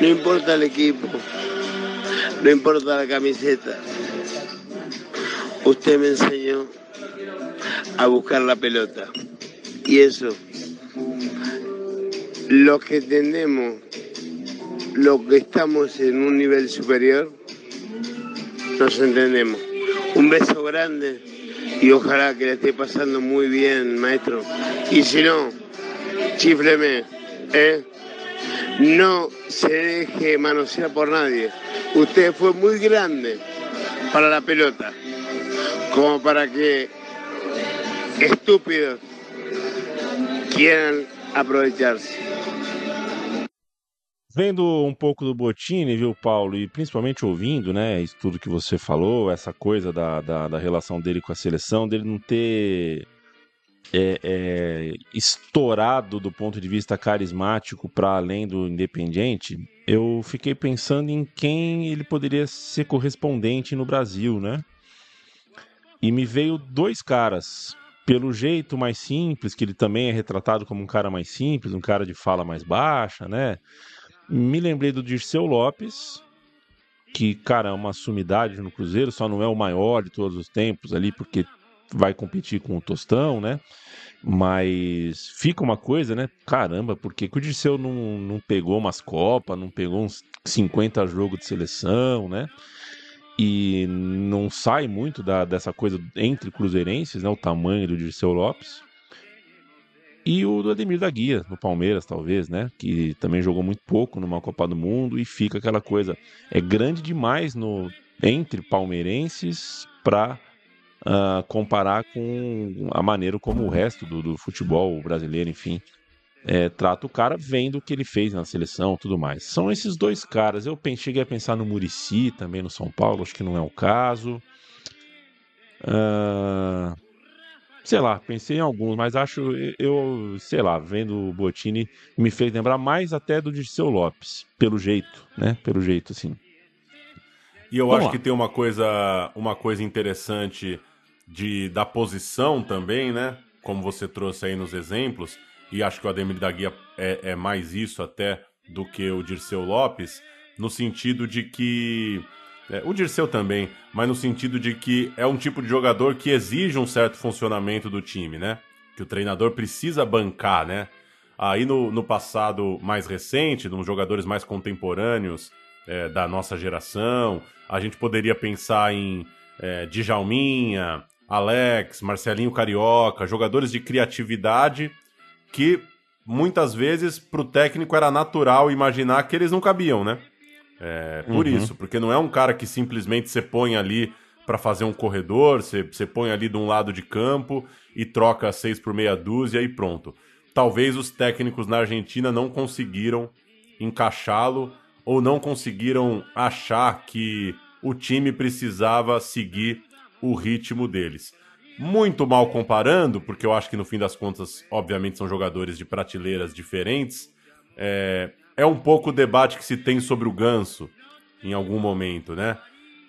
No importa el equipo, no importa la camiseta. Usted me enseñó a buscar la pelota. Y eso, los que entendemos, los que estamos en un nivel superior, nos entendemos. Un beso grande y ojalá que le esté pasando muy bien, maestro. Y si no, chifleme, ¿eh? No se deje manosear por nadie. Usted fue muy grande para la pelota, como para que estúpidos quieran aprovecharse. Vendo um pouco do Botini, viu, Paulo, e principalmente ouvindo, né, isso tudo que você falou, essa coisa da, da, da relação dele com a seleção, dele não ter é, é, estourado do ponto de vista carismático para além do Independiente, eu fiquei pensando em quem ele poderia ser correspondente no Brasil, né? E me veio dois caras. Pelo jeito mais simples, que ele também é retratado como um cara mais simples, um cara de fala mais baixa, né? Me lembrei do Dirceu Lopes, que, cara, é uma sumidade no Cruzeiro, só não é o maior de todos os tempos ali, porque vai competir com o Tostão, né? Mas fica uma coisa, né? Caramba, por que, que o Dirceu não, não pegou umas Copas, não pegou uns 50 jogos de seleção, né? E não sai muito da, dessa coisa entre cruzeirenses, né? O tamanho do Dirceu Lopes. E o do Ademir da Guia, no Palmeiras, talvez, né? Que também jogou muito pouco numa Copa do Mundo e fica aquela coisa. É grande demais no entre palmeirenses para uh, comparar com a maneira como o resto do, do futebol brasileiro, enfim, é, trata o cara vendo o que ele fez na seleção tudo mais. São esses dois caras. Eu cheguei a pensar no Murici também no São Paulo, acho que não é o caso. Uh, sei lá, pensei em alguns, mas acho, eu, sei lá, vendo o Botini, me fez lembrar mais até do Dirceu Lopes, pelo jeito, né? Pelo jeito, assim. E eu Vamos acho lá. que tem uma coisa, uma coisa interessante de, da posição também, né? Como você trouxe aí nos exemplos, e acho que o Ademir da Guia é, é mais isso até do que o Dirceu Lopes, no sentido de que. é, o Dirceu também, mas no sentido de que é um tipo de jogador que exige um certo funcionamento do time, né? Que o treinador precisa bancar, né? Aí no, no passado mais recente, nos jogadores mais contemporâneos é, da nossa geração, a gente poderia pensar em é, Djalminha, Alex, Marcelinho Carioca, jogadores de criatividade que muitas vezes para o técnico era natural imaginar que eles não cabiam, né? É, por Uhum. isso, porque não é um cara que simplesmente você põe ali para fazer um corredor, você, você põe ali de um lado de campo e troca seis por meia dúzia e pronto. Talvez os técnicos na Argentina não conseguiram encaixá-lo ou não conseguiram achar que o time precisava seguir o ritmo deles. Muito mal comparando, porque eu acho que no fim das contas, obviamente, são jogadores de prateleiras diferentes. É, é um pouco o debate que se tem sobre o Ganso em algum momento, né?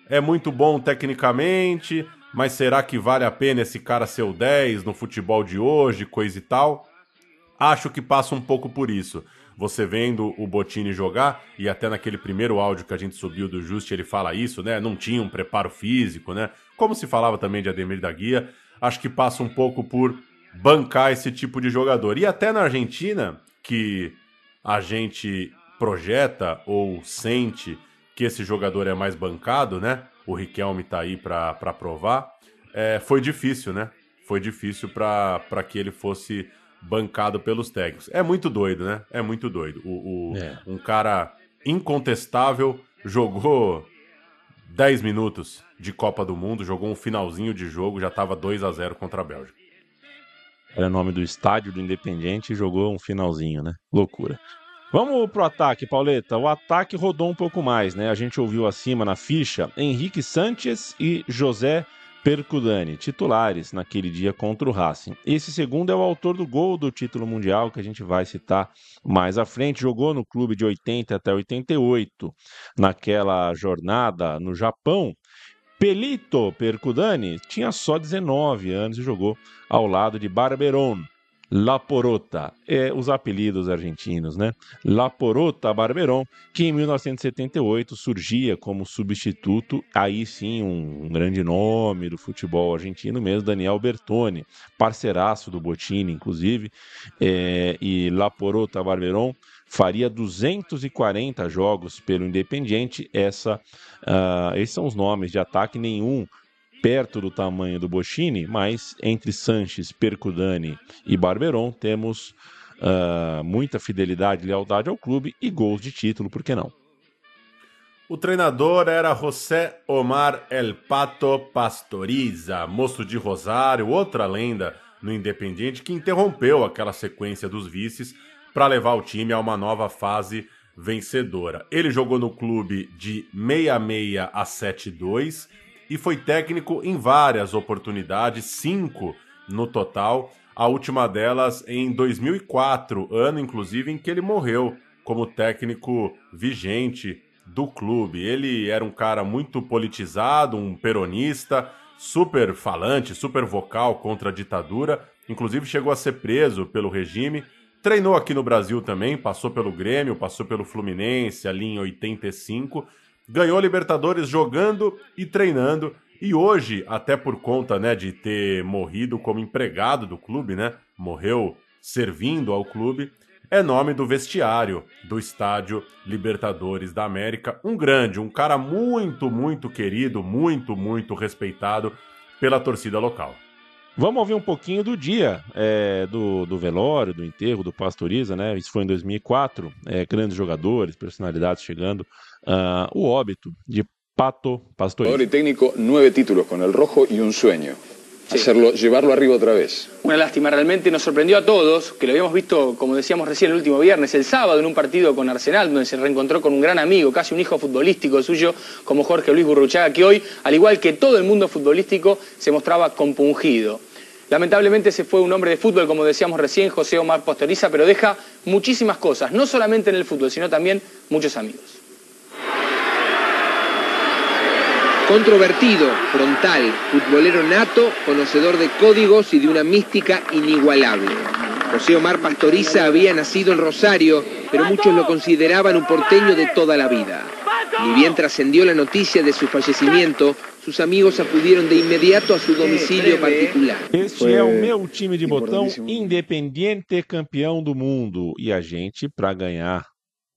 É muito bom tecnicamente, mas será que vale a pena esse cara ser o 10 no futebol de hoje, coisa e tal? Acho que passa um pouco por isso. Você vendo o Botini jogar, e até naquele primeiro áudio que a gente subiu do Juste, ele fala isso, né? Não tinha um preparo físico, né? Como se falava também de Ademir da Guia, acho que passa um pouco por bancar esse tipo de jogador. E até na Argentina, que a gente projeta ou sente que esse jogador é mais bancado, né? O Riquelme tá aí para provar. É, foi difícil, né? Foi difícil para que ele fosse bancado pelos técnicos. É muito doido, né? É muito doido. O, o É. Um cara incontestável jogou 10 minutos de Copa do Mundo, jogou um finalzinho de jogo, já tava 2 a 0 contra a Bélgica. Era o nome do estádio do Independiente e jogou um finalzinho, né? Loucura. Vamos pro ataque, Pauleta. O ataque rodou um pouco mais, né? A gente ouviu acima na ficha Henrique Sanches e José Percudani, titulares naquele dia contra o Racing. Esse segundo é o autor do gol do título mundial, que a gente vai citar mais à frente. Jogou no clube de 80 até 88. Naquela jornada no Japão, Pelito Percudani tinha só 19 anos e jogou ao lado de Barberon. Laporota, é os apelidos argentinos, né? Laporota Barberon, que em 1978 surgia como substituto, aí sim um, um grande nome do futebol argentino mesmo, Daniel Bertoni, parceiraço do Botini, inclusive, é, e Laporota Barberon faria 240 jogos pelo Independiente. Essa, ah, esses são os nomes de ataque, nenhum perto do tamanho do Bochini, mas entre Sanches, Percudani e Barberon temos ah, muita fidelidade e lealdade ao clube e gols de título, por que não? O treinador era José Omar El Pato Pastoriza, moço de Rosário, outra lenda no Independiente que interrompeu aquela sequência dos vices para levar o time a uma nova fase vencedora. Ele jogou no clube de 66 a 72 e foi técnico em várias oportunidades, cinco no total, a última delas em 2004, ano inclusive em que ele morreu como técnico vigente do clube. Ele era um cara muito politizado, um peronista, super falante, super vocal contra a ditadura, inclusive chegou a ser preso pelo regime. Treinou aqui no Brasil também, passou pelo Grêmio, passou pelo Fluminense ali em 85, ganhou Libertadores jogando e treinando. E hoje, até por conta né, de ter morrido como empregado do clube, né? Morreu servindo ao clube, é nome do vestiário do estádio Libertadores da América. Um grande, um cara muito, muito querido, muito, muito respeitado pela torcida local. Vamos ouvir um pouquinho do dia é, do, do velório, do enterro, do Pastoriza, né? Isso foi em 2004. É, grandes jogadores, personalidades chegando. Ah, o óbito de Pato. Jugador y técnico, nueve títulos con el rojo y un sueño. Hacerlo, llevarlo arriba otra vez. Una lástima, realmente nos sorprendió a todos, que lo habíamos visto, como decíamos recién, el último viernes, el sábado, en un partido con Arsenal, donde se reencontró con un gran amigo, casi un hijo futbolístico suyo, como Jorge Luis Burruchaga, que hoy, al igual que todo el mundo futbolístico, se mostraba compungido. Lamentablemente se fue un hombre de fútbol, como decíamos recién, José Omar Pastoriza, pero deja muchísimas cosas, no solamente en el fútbol, sino también muchos amigos. Controvertido, frontal, futbolero nato, conocedor de códigos y de una mística inigualable. José Omar Pastoriza había nacido en Rosario, pero muchos lo consideraban un porteño de toda la vida. Ni bien trascendió la noticia de su fallecimiento, sus amigos acudieron de inmediato a su domicilio particular. Este é o meu time de botão Independiente campeão do mundo. E a gente, para ganhar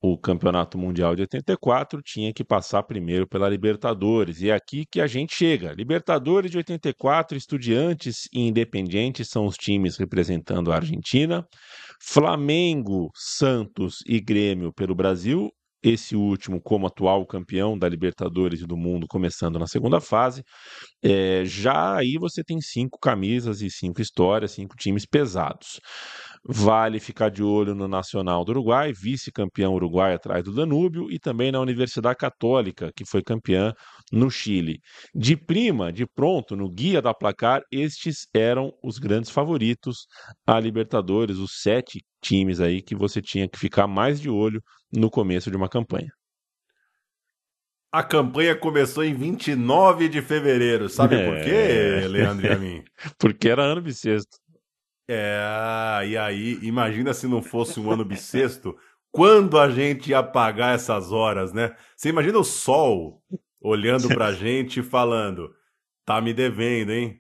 o Campeonato Mundial de 84, tinha que passar primeiro pela Libertadores. E é aqui que a gente chega. Libertadores de 84, Estudiantes e Independiente são os times representando a Argentina. Flamengo, Santos e Grêmio pelo Brasil. Esse último como atual campeão da Libertadores e do mundo, começando na segunda fase. É, já aí você tem cinco camisas e cinco histórias, cinco times pesados. Vale ficar de olho no Nacional do Uruguai, vice-campeão uruguai atrás do Danúbio, e também na Universidade Católica, que foi campeã no Chile. De prima, de pronto, no guia da placar, estes eram os grandes favoritos à Libertadores, os sete times aí que você tinha que ficar mais de olho no começo de uma campanha. A campanha começou em 29 de fevereiro. Sabe É. por quê, Leandro e a mim? Porque era ano bissexto. É, e aí, imagina se não fosse um ano bissexto, quando a gente ia pagar essas horas, né? Você imagina o sol olhando pra gente e falando: tá me devendo, hein?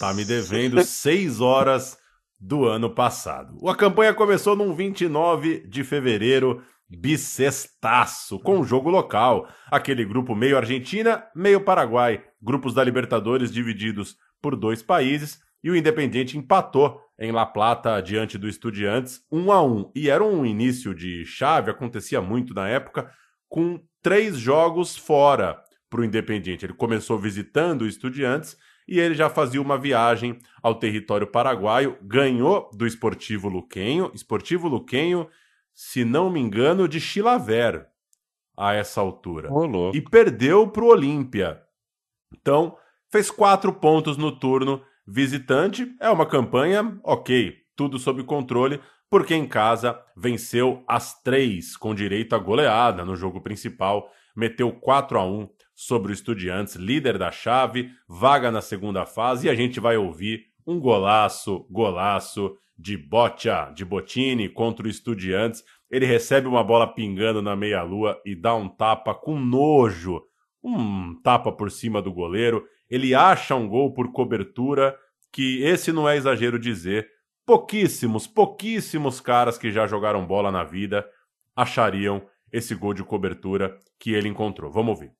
Tá me devendo seis horas do ano passado. A campanha começou num 29 de fevereiro, bissextaço, com jogo local. Aquele grupo meio Argentina, meio Paraguai. Grupos da Libertadores divididos por dois países. E o Independiente empatou em La Plata diante do Estudiantes, 1 a 1 E era um início de chave, acontecia muito na época, com três jogos fora para o Independiente. Ele começou visitando o Estudiantes e ele já fazia uma viagem ao território paraguaio, ganhou do Esportivo Luquenho, Esportivo Luquenho, se não me engano, de Chilaver a essa altura. E perdeu para o Olímpia. Então, fez quatro pontos no turno visitante. É uma campanha, ok, tudo sob controle, porque em casa venceu as três, com direito a goleada no jogo principal, meteu 4 a 1 sobre o Estudiantes, líder da chave, vaga na segunda fase, e a gente vai ouvir um golaço, golaço de Boccia, de Botini contra o Estudiantes. Ele recebe uma bola pingando na meia-lua e dá um tapa com nojo, um tapa por cima do goleiro. Ele acha um gol por cobertura, que esse não é exagero dizer. Pouquíssimos, pouquíssimos caras que já jogaram bola na vida achariam esse gol de cobertura que ele encontrou. Vamos ouvir.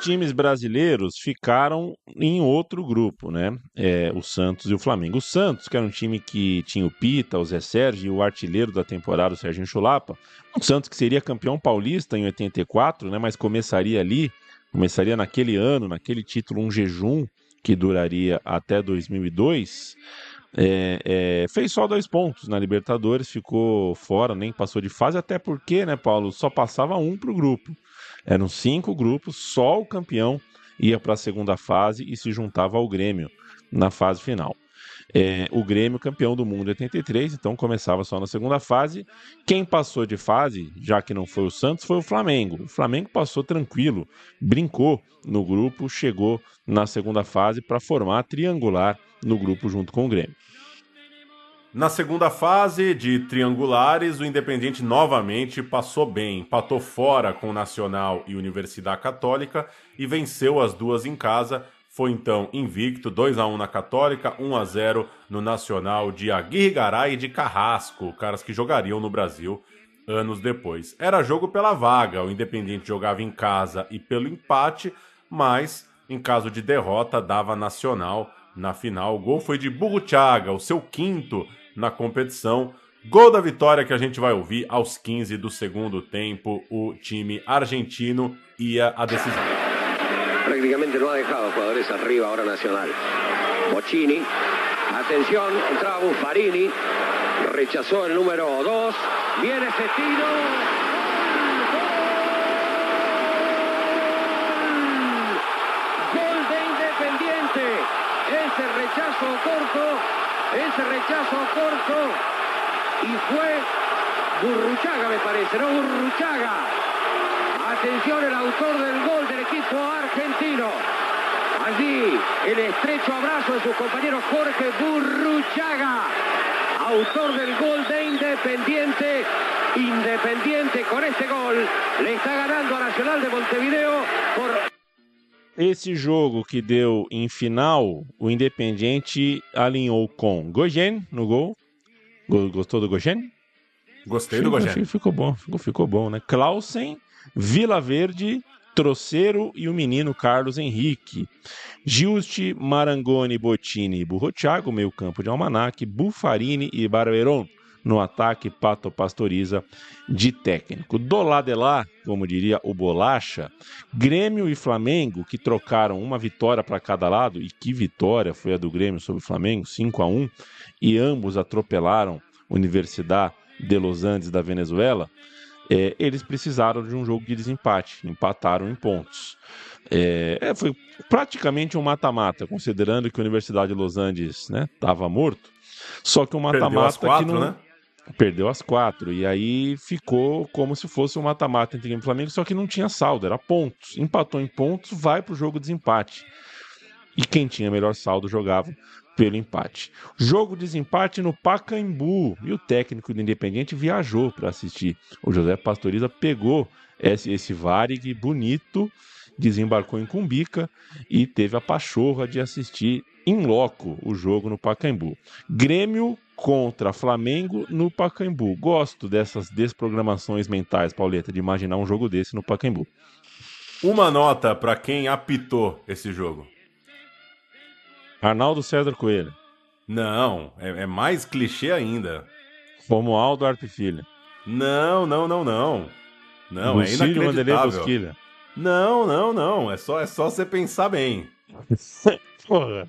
Times brasileiros ficaram em outro grupo, né? É, o Santos e o Flamengo. O Santos, que era um time que tinha o Pita, o Zé Sérgio e o artilheiro da temporada, o Serginho Chulapa. O Santos que seria campeão paulista em 84, né? Mas começaria ali, começaria naquele ano, naquele título, um jejum que duraria até 2002. É, é, fez só dois pontos na Libertadores, ficou fora, nem passou de fase, até porque, né, Paulo, só passava um para o grupo. Eram cinco grupos, só o campeão ia para a segunda fase e se juntava ao Grêmio na fase final. É, o Grêmio, campeão do mundo em 83, então começava só na segunda fase. Quem passou de fase, já que não foi o Santos, foi o Flamengo. O Flamengo passou tranquilo, brincou no grupo, chegou na segunda fase para formar triangular no grupo junto com o Grêmio. Na segunda fase de triangulares, o Independiente novamente passou bem, empatou fora com Nacional e Universidade Católica e venceu as duas em casa. Foi então invicto, 2 a 1 na Católica, 1 a 0 no Nacional de Aguirre Garay e de Carrasco, caras que jogariam no Brasil anos depois. Era jogo pela vaga, o Independiente jogava em casa e pelo empate, mas em caso de derrota dava Nacional na final. O gol foi de Burruchaga, o seu quinto na competição. Gol da vitória que a gente vai ouvir aos 15 do segundo tempo. O time argentino ia à decisão. Prácticamente no ha dejado jugadores arriba ahora Nacional. Bocini, atención, entraba Buffarini, rechazó el número 2, viene ese tiro. Gol de Independiente, ese rechazo corto, rechazo corto, y fue Burruchaga me parece, no Burruchaga. Atención el autor del gol del equipo argentino. Allí el estrecho abrazo de su compañero Jorge Burruchaga, autor del gol de Independiente. Independiente con este gol le está ganando a Nacional de Montevideo por Esse jogo que deu em final, o Independiente alinhou com Gogen no gol. Go- Gostou do Gogen? Gostei do Gogen. Ficou bom, ficou, ficou bom, né? Clausen, Vila Verde, Troceiro e o menino Carlos Henrique. Giusti, Marangoni, Bottini e Burro Thiago, meio campo de Almanac, Bufarini e Barberon. No ataque, Pato Pastoriza de técnico. Do lado de lá, como diria o Bolacha, Grêmio e Flamengo, que trocaram uma vitória para cada lado, e que vitória foi a do Grêmio sobre o Flamengo, 5 a 1 e ambos atropelaram Universidade de Los Andes da Venezuela, é, eles precisaram de um jogo de desempate, empataram em pontos. É, é, foi praticamente um mata-mata, considerando que a Universidade de Los Andes estava morto. Só que um mata-mata que não. né? Perdeu as quatro. E aí ficou como se fosse um mata-mata entre Grêmio e Flamengo, só que não tinha saldo, era pontos. Empatou em pontos, vai pro jogo de desempate. E quem tinha melhor saldo jogava pelo empate. Jogo de desempate no Pacaembu. E o técnico do Independiente viajou para assistir. O José Pastoriza pegou esse, esse Varig bonito, desembarcou em Cumbica e teve a pachorra de assistir em loco o jogo no Pacaembu. Grêmio contra Flamengo no Pacaembu. Gosto dessas desprogramações mentais, Pauleta, de imaginar um jogo desse no Pacaembu. Uma nota pra quem apitou esse jogo. Arnaldo César Coelho. Não, é, é mais clichê ainda. Romualdo Arte Filho. Não, não, não, não. Não, Lucílio é inacreditável. Bosquilha. Não, não, não. É só, é só você pensar bem. Porra.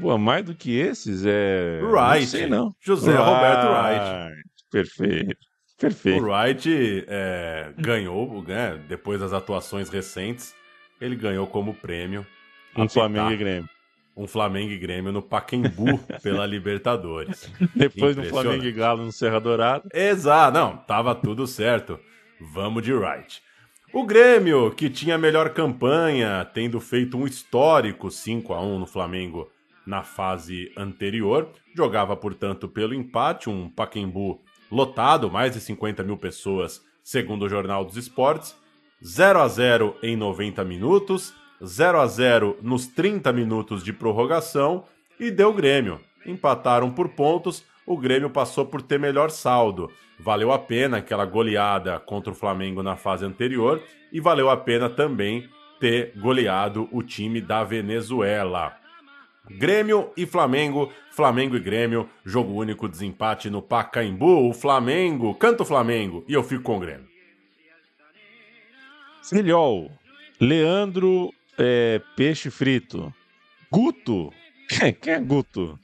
Pô, mais do que esses é. Wright. Não sei, não. José Roberto Wright. Perfeito. Perfeito. O Wright é, ganhou, né, depois das atuações recentes, ele ganhou como prêmio Um Flamengo e Grêmio. Um Flamengo e Grêmio no Pacaembu pela Libertadores. Depois do. Flamengo e Galo no Serra Dourada. Exato, não, tava tudo certo. Vamos de Wright. O Grêmio, que tinha a melhor campanha, tendo feito um histórico 5 a 1 no Flamengo na fase anterior, jogava, portanto, pelo empate, um Pacaembu lotado, mais de 50 mil pessoas, segundo o Jornal dos Esportes. 0 a 0 em 90 minutos, 0 a 0 nos 30 minutos de prorrogação e deu Grêmio. Empataram por pontos, o Grêmio passou por ter melhor saldo. Valeu a pena aquela goleada contra o Flamengo na fase anterior e valeu a pena também ter goleado o time da Venezuela. Grêmio e Flamengo, Flamengo e Grêmio, jogo único desempate no Pacaembu. O Flamengo, canta o Flamengo e eu fico com o Grêmio. Filhol. Leandro é, Peixe Frito. Guto. Quem é Guto?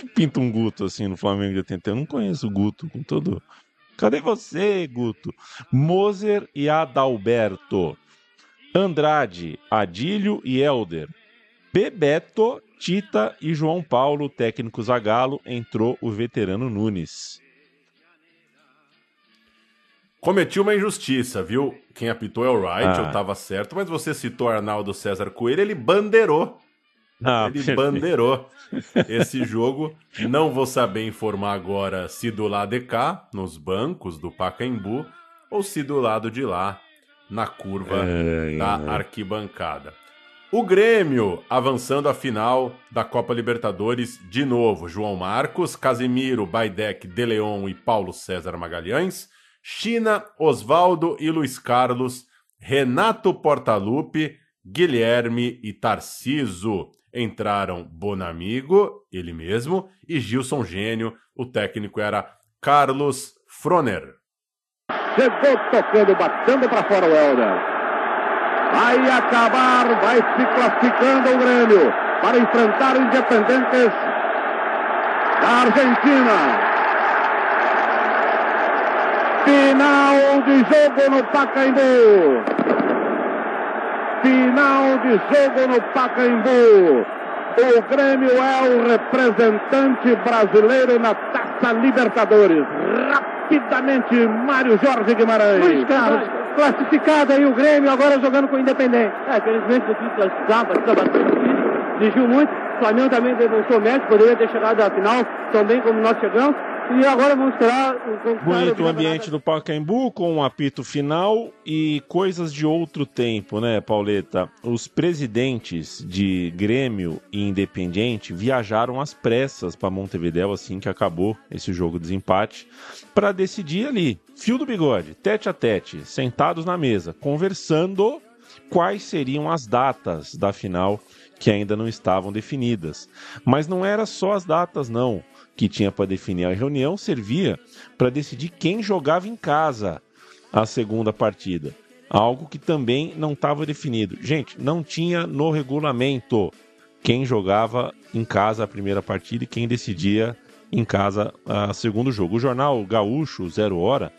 Que pinta um Guto assim no Flamengo de 80? Eu não conheço o Guto com todo. Cadê você, Guto? Moser e Adalberto. Andrade, Adílio e Elder. Bebeto, Tita e João Paulo, técnico Zagalo, entrou o veterano Nunes. Cometi uma injustiça, viu? Quem apitou é o Wright, Ah. eu tava certo, mas você citou Arnaldo César Coelho, ele bandeirou. Ah, ele perfeito. bandeirou esse jogo. Não vou saber informar agora se do lado de cá, nos bancos do Pacaembu, ou se do lado de lá, na curva É, da é. arquibancada. O Grêmio avançando à final da Copa Libertadores de novo. João Marcos, Casemiro, Baidec, De Leon e Paulo César Magalhães. China, Osvaldo e Luiz Carlos. Renato Portaluppi, Guilherme e Tarciso. Entraram Bonamigo, ele mesmo, e Gilson Gênio. O técnico era Carlos Froner. Chegou tocando, batendo para fora o Helder. Vai acabar, vai se classificando o Grêmio para enfrentar o Independentes da Argentina. Final de jogo no Pacaembu. Final de jogo no Pacaembu. O Grêmio é o representante brasileiro na Taça Libertadores. Rapidamente, Mário Jorge Guimarães. Luiz Carlos, classificado aí o Grêmio, agora jogando com o Independente. É, infelizmente difícil classificar, partida bastante difícil, exigiu muito. O Flamengo também demonstrou mérito, poderia ter chegado à final tão bem como nós chegamos. E agora vamos esperar o Bonito o o ambiente do Pacaembu com um apito final e coisas de outro tempo, né, Pauleta? Os presidentes de Grêmio e Independiente viajaram às pressas para Montevidéu assim que acabou esse jogo de desempate para decidir ali, fio do bigode, tete a tete, sentados na mesa, conversando quais seriam as datas da final que ainda não estavam definidas. Mas não era só as datas não que tinha para definir. A reunião servia para decidir quem jogava em casa a segunda partida. Algo que também não estava definido. Gente, não tinha no regulamento quem jogava em casa a primeira partida e quem decidia em casa a segundo jogo. O jornal Gaúcho Zero Hora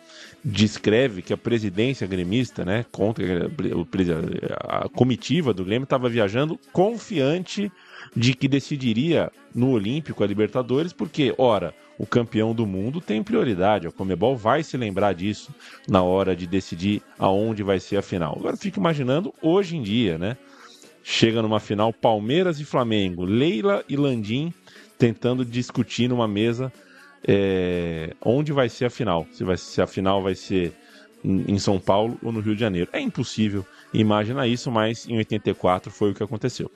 descreve que a presidência gremista, né, contra a comitiva do Grêmio estava viajando confiante de que decidiria no Olímpico a Libertadores, porque, ora, o campeão do mundo tem prioridade. A Comebol vai se lembrar disso na hora de decidir aonde vai ser a final. Agora fico imaginando hoje em dia, né? Chega numa final Palmeiras e Flamengo, Leila e Landim tentando discutir numa mesa é, onde vai ser a final. Se, vai, se a final vai ser em São Paulo ou no Rio de Janeiro. É impossível imaginar isso, mas em 84 foi o que aconteceu.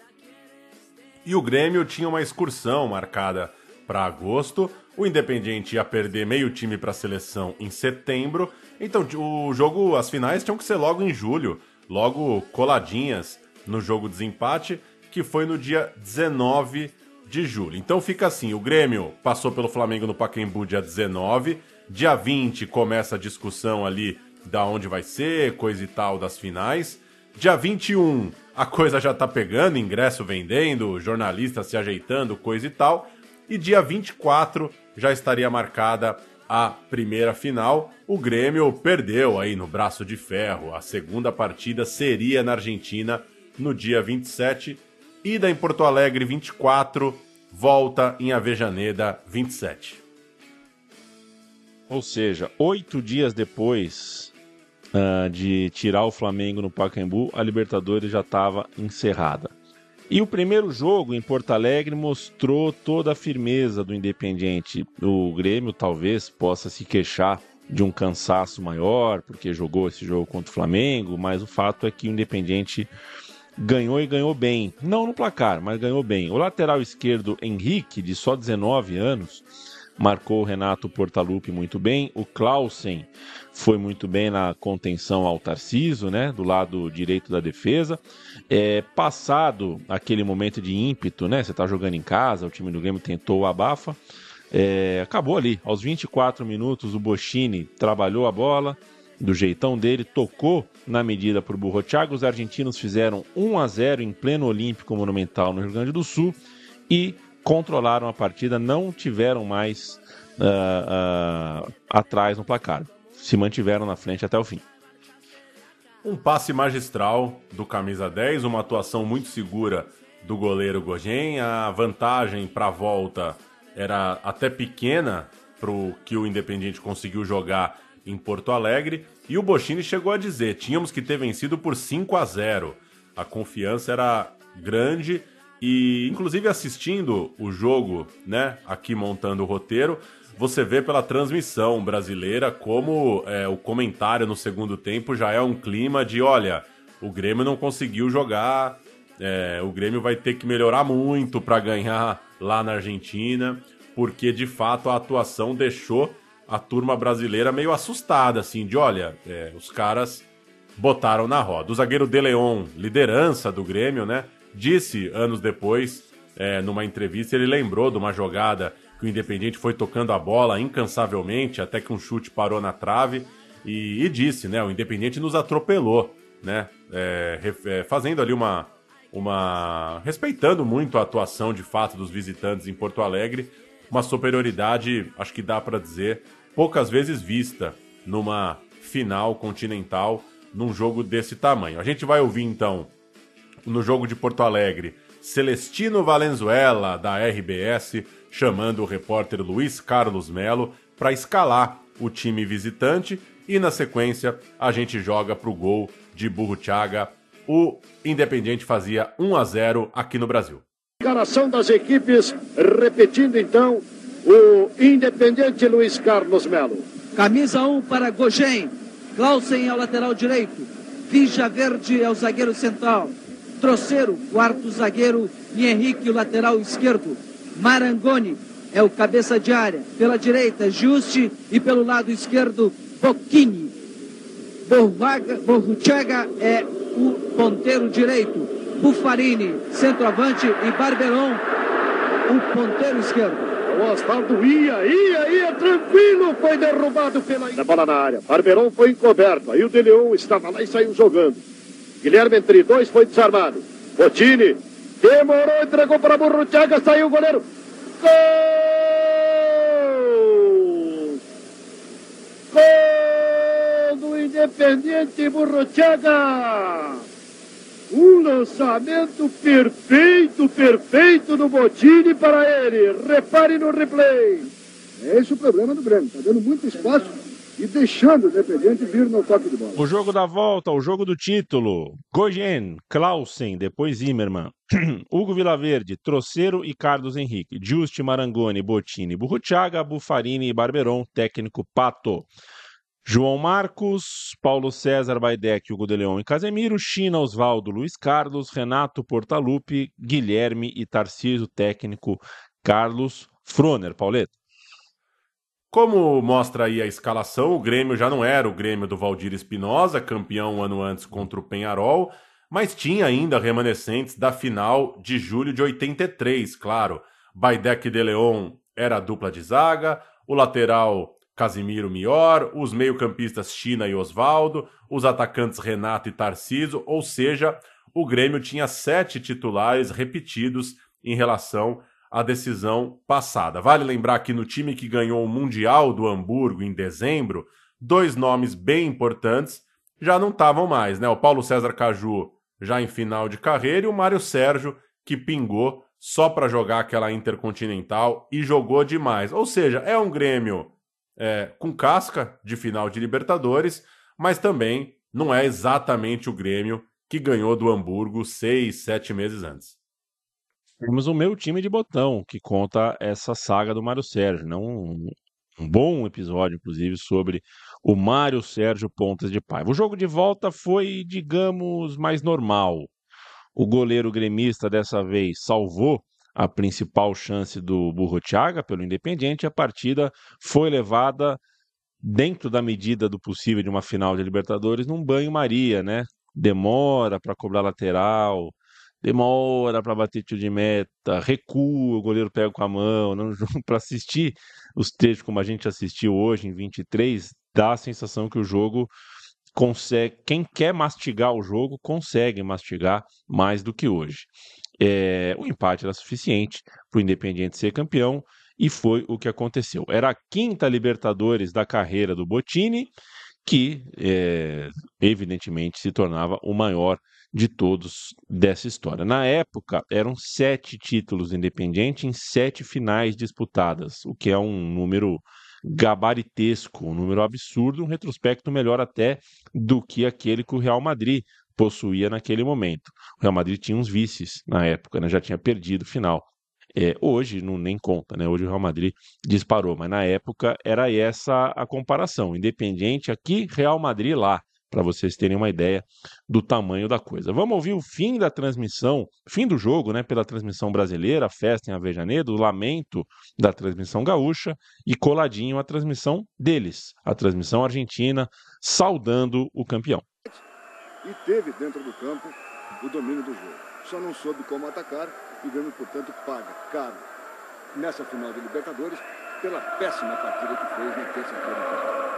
E o Grêmio tinha uma excursão marcada para agosto. O Independiente ia perder meio time para a seleção em setembro. Então o jogo, as finais tinham que ser logo em julho, logo coladinhas no jogo desempate, que foi no dia 19 de julho. Então fica assim, o Grêmio passou pelo Flamengo no Pacaembu dia 19, dia 20 começa a discussão ali da onde vai ser, coisa e tal das finais. Dia 21, a coisa já tá pegando, ingresso vendendo, jornalista se ajeitando, coisa e tal. E dia 24 já estaria marcada a primeira final. O Grêmio perdeu aí no braço de ferro. A segunda partida seria na Argentina no dia 27. Ida em Porto Alegre 24, volta em Avejaneda 27. Ou seja, oito dias depois ah, de tirar o Flamengo no Pacaembu, a Libertadores já estava encerrada. E o primeiro jogo em Porto Alegre mostrou toda a firmeza do Independiente. O Grêmio talvez possa se queixar de um cansaço maior, porque jogou esse jogo contra o Flamengo, mas o fato é que o Independiente ganhou e ganhou bem. Não no placar, mas ganhou bem. O lateral esquerdo Henrique, de só 19 anos, marcou o Renato Portaluppi muito bem. O Clausen foi muito bem na contenção ao Tarciso, né, do lado direito da defesa. É, passado aquele momento de ímpeto, né, você está jogando em casa, o time do Grêmio tentou o abafa. É, acabou ali, aos 24 minutos o Bochini trabalhou a bola do jeitão dele, tocou na medida para o Burro Thiago. Os argentinos fizeram 1 a 0 em pleno Olímpico Monumental no Rio Grande do Sul e controlaram a partida, não tiveram mais ah, ah, atrás no placar. Se mantiveram na frente até o fim. Um passe magistral do camisa 10, uma atuação muito segura do goleiro Gogen. A vantagem para a volta era até pequena para o que o Independiente conseguiu jogar em Porto Alegre. E o Bochini chegou a dizer: tínhamos que ter vencido por 5 a 0. A confiança era grande e, inclusive, assistindo o jogo, né, aqui montando o roteiro, você vê pela transmissão brasileira como é, o comentário no segundo tempo já é um clima de: olha, o Grêmio não conseguiu jogar, é, o Grêmio vai ter que melhorar muito para ganhar lá na Argentina, porque de fato a atuação deixou a turma brasileira meio assustada, assim, de olha, é, os caras botaram na roda. O zagueiro De Leon, liderança do Grêmio, né? Disse anos depois, é, numa entrevista, ele lembrou de uma jogada que o Independiente foi tocando a bola incansavelmente, até que um chute parou na trave, e, e disse, né? O Independiente nos atropelou, né? É, é, fazendo ali uma, uma. respeitando muito a atuação de fato dos visitantes em Porto Alegre, uma superioridade, acho que dá para dizer, poucas vezes vista numa final continental, num jogo desse tamanho. A gente vai ouvir então, no jogo de Porto Alegre, Celestino Valenzuela, da RBS, chamando o repórter Luiz Carlos Melo para escalar o time visitante E na sequência, a gente joga pro gol de Burruchaga. O Independiente fazia 1 a 0 aqui no Brasil. Escalação das equipes, repetindo então, o Independente Luiz Carlos Melo. Camisa 1 para Gogem. Clausen é o lateral direito. Vija Verde é o zagueiro central. Troceiro, quarto zagueiro. E Henrique, o lateral esquerdo. Marangoni é o cabeça de área. Pela direita, Juste. E pelo lado esquerdo, Bocchini. Borruchaga é o ponteiro direito. Buffarini, centroavante. E Barberon, o ponteiro esquerdo. O Osvaldo ia, ia, ia, tranquilo, foi derrubado pela... Da bola na área, Barberon foi encoberto, aí o De Leon estava lá e saiu jogando. Guilherme entre dois foi desarmado. Botini, demorou, entregou para Burruchaga, saiu o goleiro. Gol! Gol do Independiente Burruchaga! Um lançamento perfeito, perfeito do Botini para ele. Repare no replay. É esse o problema do Grêmio. Está dando muito espaço e deixando o vir no toque de bola. O jogo da volta, o jogo do título. Goyen, Clausen, depois Zimmermann, Hugo Vilaverde, Troceiro e Carlos Henrique, Juste Marangoni, Botini, Burruchaga, Buffarini e Barberon, técnico Pato. João Marcos, Paulo César Baidec, Hugo de Leão e Casemiro, China, Osvaldo, Luiz Carlos, Renato Portaluppi, Guilherme e Tarcísio, técnico Carlos Froner. Pauleta. Como mostra aí a escalação, o Grêmio já não era o Grêmio do Valdir Espinosa, campeão um ano antes contra o Penharol, mas tinha ainda remanescentes da final de julho de 83, claro. Baidec De Leon era a dupla de zaga, o lateral Casimiro Mior, os meio-campistas China e Osvaldo, os atacantes Renato e Tarciso, ou seja, o Grêmio tinha sete titulares repetidos em relação à decisão passada. Vale lembrar que no time que ganhou o Mundial do Hamburgo em dezembro, dois nomes bem importantes já não estavam mais, né? O Paulo César Caju já em final de carreira e o Mário Sérgio que pingou só para jogar aquela Intercontinental e jogou demais. Ou seja, é um Grêmio é, com casca de final de Libertadores, mas também não é exatamente o Grêmio que ganhou do Hamburgo seis, sete meses antes. Temos o meu time de botão, que conta essa saga do Mário Sérgio. Né? Um, um bom episódio, inclusive, sobre o Mário Sérgio Pontas de Paiva. O jogo de volta foi, digamos, mais normal. O goleiro gremista dessa vez salvou a principal chance do Burrochaga pelo Independiente. A partida foi levada dentro da medida do possível de uma final de Libertadores num banho-maria, né? Demora para cobrar lateral, demora para bater tiro de meta, recua, o goleiro pega com a mão, não para assistir os trechos como a gente assistiu hoje em 23, dá a sensação que o jogo consegue, quem quer mastigar o jogo consegue mastigar mais do que hoje. É, o empate era suficiente para o Independiente ser campeão e foi o que aconteceu. Era a quinta Libertadores da carreira do Botini, que é, evidentemente se tornava o maior de todos dessa história. Na época, eram sete títulos Independiente em sete finais disputadas, o que é um número gabaritesco, um número absurdo, um retrospecto melhor até do que aquele que o Real Madrid possuía naquele momento. O Real Madrid tinha uns vices na época, né? já tinha perdido o final. É, hoje não nem conta, né? Hoje o Real Madrid disparou, mas na época era essa a comparação. Independiente aqui, Real Madrid lá, para vocês terem uma ideia do tamanho da coisa. Vamos ouvir o fim da transmissão, fim do jogo, né? Pela transmissão brasileira, festa em Avejaneiro, o lamento da transmissão gaúcha e coladinho a transmissão deles, a transmissão argentina, saudando o campeão. E teve dentro do campo o domínio do jogo. Só não soube como atacar e o Grêmio, portanto, paga caro nessa final de Libertadores pela péssima partida que fez na terça-feira.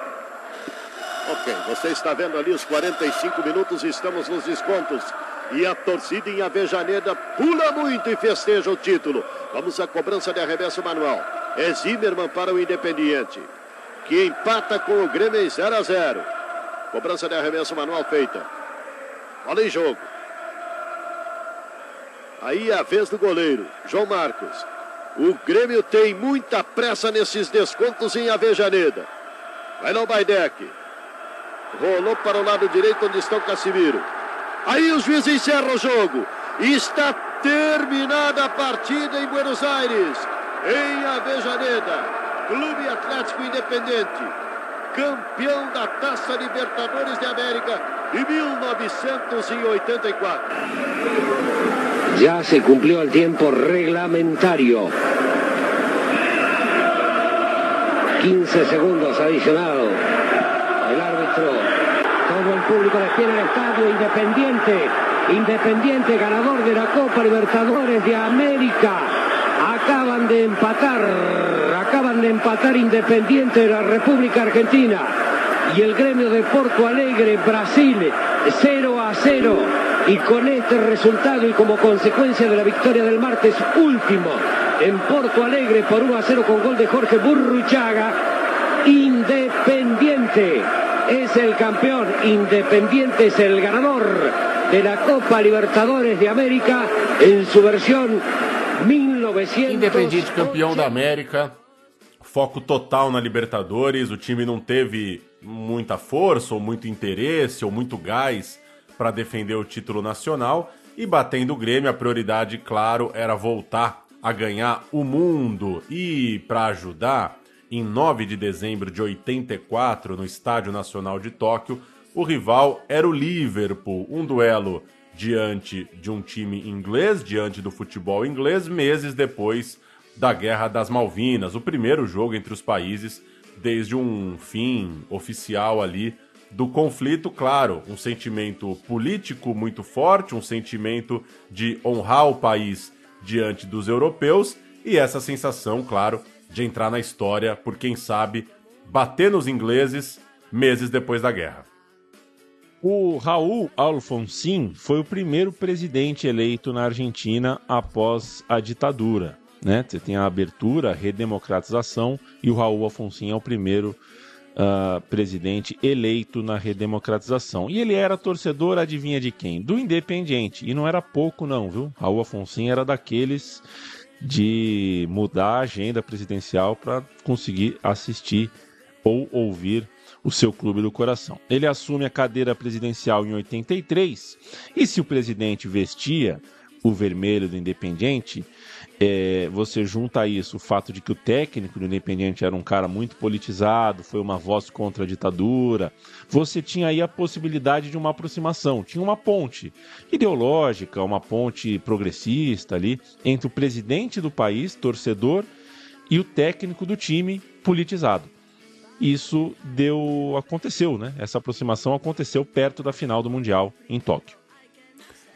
Ok, você está vendo ali os 45 minutos, estamos nos descontos. E a torcida em Avejaneda pula muito e festeja o título. Vamos à cobrança de arremesso manual. É Zimmermann para o Independiente, que empata com o Grêmio em 0 a 0. Cobrança de arremesso manual feita. Bola em jogo. Aí é a vez do goleiro, João Marcos. O Grêmio tem muita pressa nesses descontos em Avejaneda. Vai lá o Baidec. Rolou para o lado direito onde está o Casimiro. Aí o juiz encerra o jogo. Está terminada a partida em Buenos Aires, em Avejaneda. Clube Atlético Independente, campeão da Taça Libertadores de América de 1984. Ya se cumplió el tiempo reglamentario. 15 segundos adicionados. El público de pie en el estadio Independiente. Independiente ganador de la Copa Libertadores de América. Acaban de empatar, acaban de empatar Independiente de la República Argentina y el gremio de Porto Alegre, Brasil, 0 a 0. Y con este resultado y como consecuencia de la victoria del martes último en Porto Alegre por 1 a 0 con gol de Jorge Burruchaga, Independiente es el campeón, Independiente es el ganador de la Copa Libertadores de América en su versión 1900. Independiente campeão da América, foco total na Libertadores. O time não teve muita força, ou muito interesse, ou muito gás para defender o título nacional. E batendo o Grêmio, a prioridade, claro, era voltar a ganhar o mundo. E para ajudar, em 9 de dezembro de 84, no Estádio Nacional de Tóquio, o rival era o Liverpool, um duelo diante de um time inglês, diante do futebol inglês, meses depois da Guerra das Malvinas, o primeiro jogo entre os países desde um fim oficial ali do conflito, claro, um sentimento político muito forte, um sentimento de honrar o país diante dos europeus e essa sensação, claro, de entrar na história por quem sabe bater nos ingleses meses depois da guerra. O Raul Alfonsin foi o primeiro presidente eleito na Argentina após a ditadura. Né? Você tem a abertura, a redemocratização, e o Raul Alfonsin é o primeiro uh, presidente eleito na redemocratização. E ele era torcedor, adivinha de quem? Do Independiente. E não era pouco, não, viu? Raul Alfonsin era daqueles de mudar a agenda presidencial para conseguir assistir ou ouvir o seu clube do coração. Ele assume a cadeira presidencial em 83 e se o presidente vestia o vermelho do Independiente, é, você junta isso o fato de que o técnico do Independiente era um cara muito politizado, foi uma voz contra a ditadura, você tinha aí a possibilidade de uma aproximação, tinha uma ponte ideológica, uma ponte progressista ali entre o presidente do país, torcedor, e o técnico do time politizado. Isso deu aconteceu, né? Essa aproximação aconteceu perto da final do Mundial em Tóquio.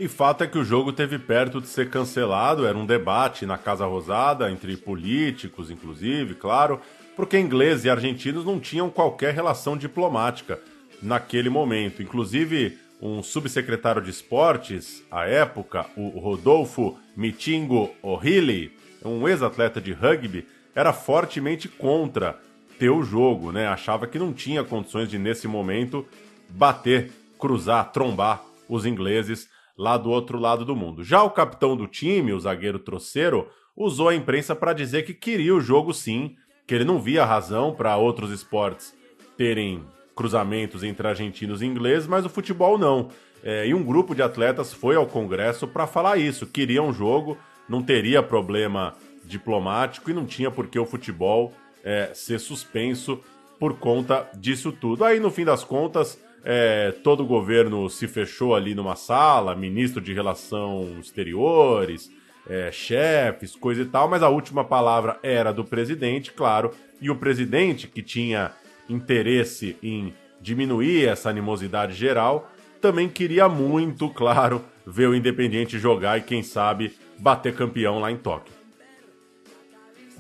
E fato é que o jogo teve perto de ser cancelado, era um debate na Casa Rosada, entre políticos, inclusive, claro, porque ingleses e argentinos não tinham qualquer relação diplomática naquele momento. Inclusive, um subsecretário de esportes, à época, o Rodolfo Mitingo O'Reilly, um ex-atleta de rugby, era fortemente contra ter o jogo, né? Achava que não tinha condições de, nesse momento, bater, cruzar, trombar os ingleses lá do outro lado do mundo. Já o capitão do time, o zagueiro Troceiro, usou a imprensa para dizer que queria o jogo sim, que ele não via razão para outros esportes terem cruzamentos entre argentinos e ingleses, mas o futebol não. É, e um grupo de atletas foi ao Congresso para falar isso, queria um jogo, não teria problema diplomático e não tinha por que o futebol é, ser suspenso por conta disso tudo. Aí, no fim das contas, é, todo o governo se fechou ali numa sala, ministro de Relações Exteriores, é, chefes, coisa e tal, mas a última palavra era do presidente, claro, e o presidente, que tinha interesse em diminuir essa animosidade geral, também queria muito, claro, ver o Independiente jogar e, quem sabe, bater campeão lá em Tóquio.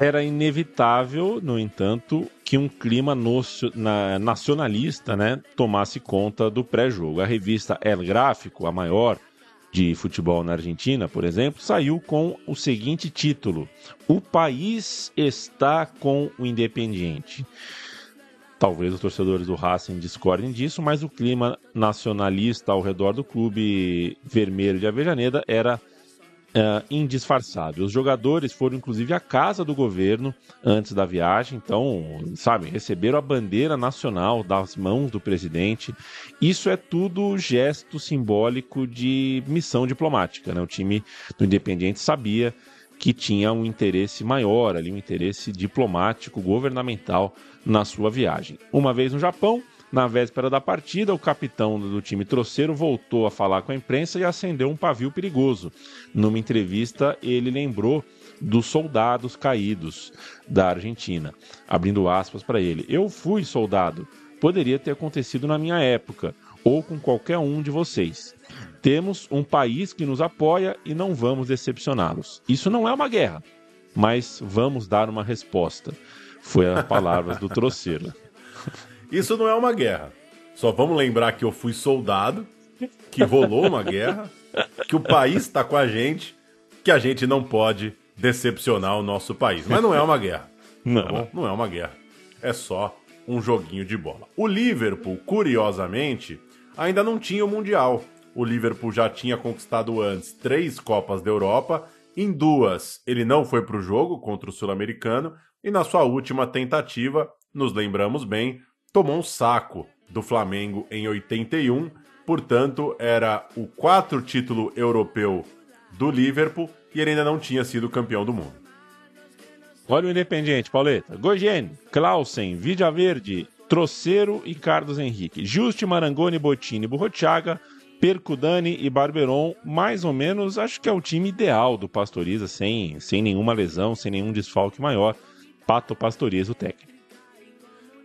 Era inevitável, no entanto, que um clima nacionalista né, tomasse conta do pré-jogo. A revista El Gráfico, a maior de futebol na Argentina, por exemplo, saiu com o seguinte título: O país está com o Independiente. Talvez os torcedores do Racing discordem disso, mas o clima nacionalista ao redor do clube vermelho de Avejaneda era é, indisfarçável. Os jogadores foram, inclusive, à casa do governo antes da viagem, então, sabe, receberam a bandeira nacional das mãos do presidente. Isso é tudo gesto simbólico de missão diplomática. Né? O time do Independiente sabia que tinha um interesse maior ali, um interesse diplomático, governamental na sua viagem. Uma vez no Japão, na véspera da partida, o capitão do time troceiro voltou a falar com a imprensa e acendeu um pavio perigoso. Numa entrevista, ele lembrou dos soldados caídos da Argentina, abrindo aspas para ele: Eu fui soldado. Poderia ter acontecido na minha época ou com qualquer um de vocês. Temos um país que nos apoia e não vamos decepcioná-los. Isso não é uma guerra, mas vamos dar uma resposta. Foi as palavras do troceiro. Isso não é uma guerra. Só vamos lembrar que eu fui soldado, que rolou uma guerra, que o país está com a gente, que a gente não pode decepcionar o nosso país. Mas não é uma guerra. Não. Tá? Não é uma guerra. É só um joguinho de bola. O Liverpool, curiosamente, ainda não tinha o Mundial. O Liverpool já tinha conquistado antes três Copas da Europa. Em duas, ele não foi para o jogo contra o Sul-Americano. E na sua última tentativa, nos lembramos bem, tomou um saco do Flamengo em 81, portanto era o quatro título europeu do Liverpool e ele ainda não tinha sido campeão do mundo. Olha o Independiente, Pauleta. Gogen, Clausen, Vidia Verde, Troceiro e Carlos Henrique. Juste, Marangoni, Botini, Burrochaga, Percudani e Barberon, mais ou menos, acho que é o time ideal do Pastoriza, sem, sem nenhuma lesão, sem nenhum desfalque maior. Pato Pastoriza, o técnico.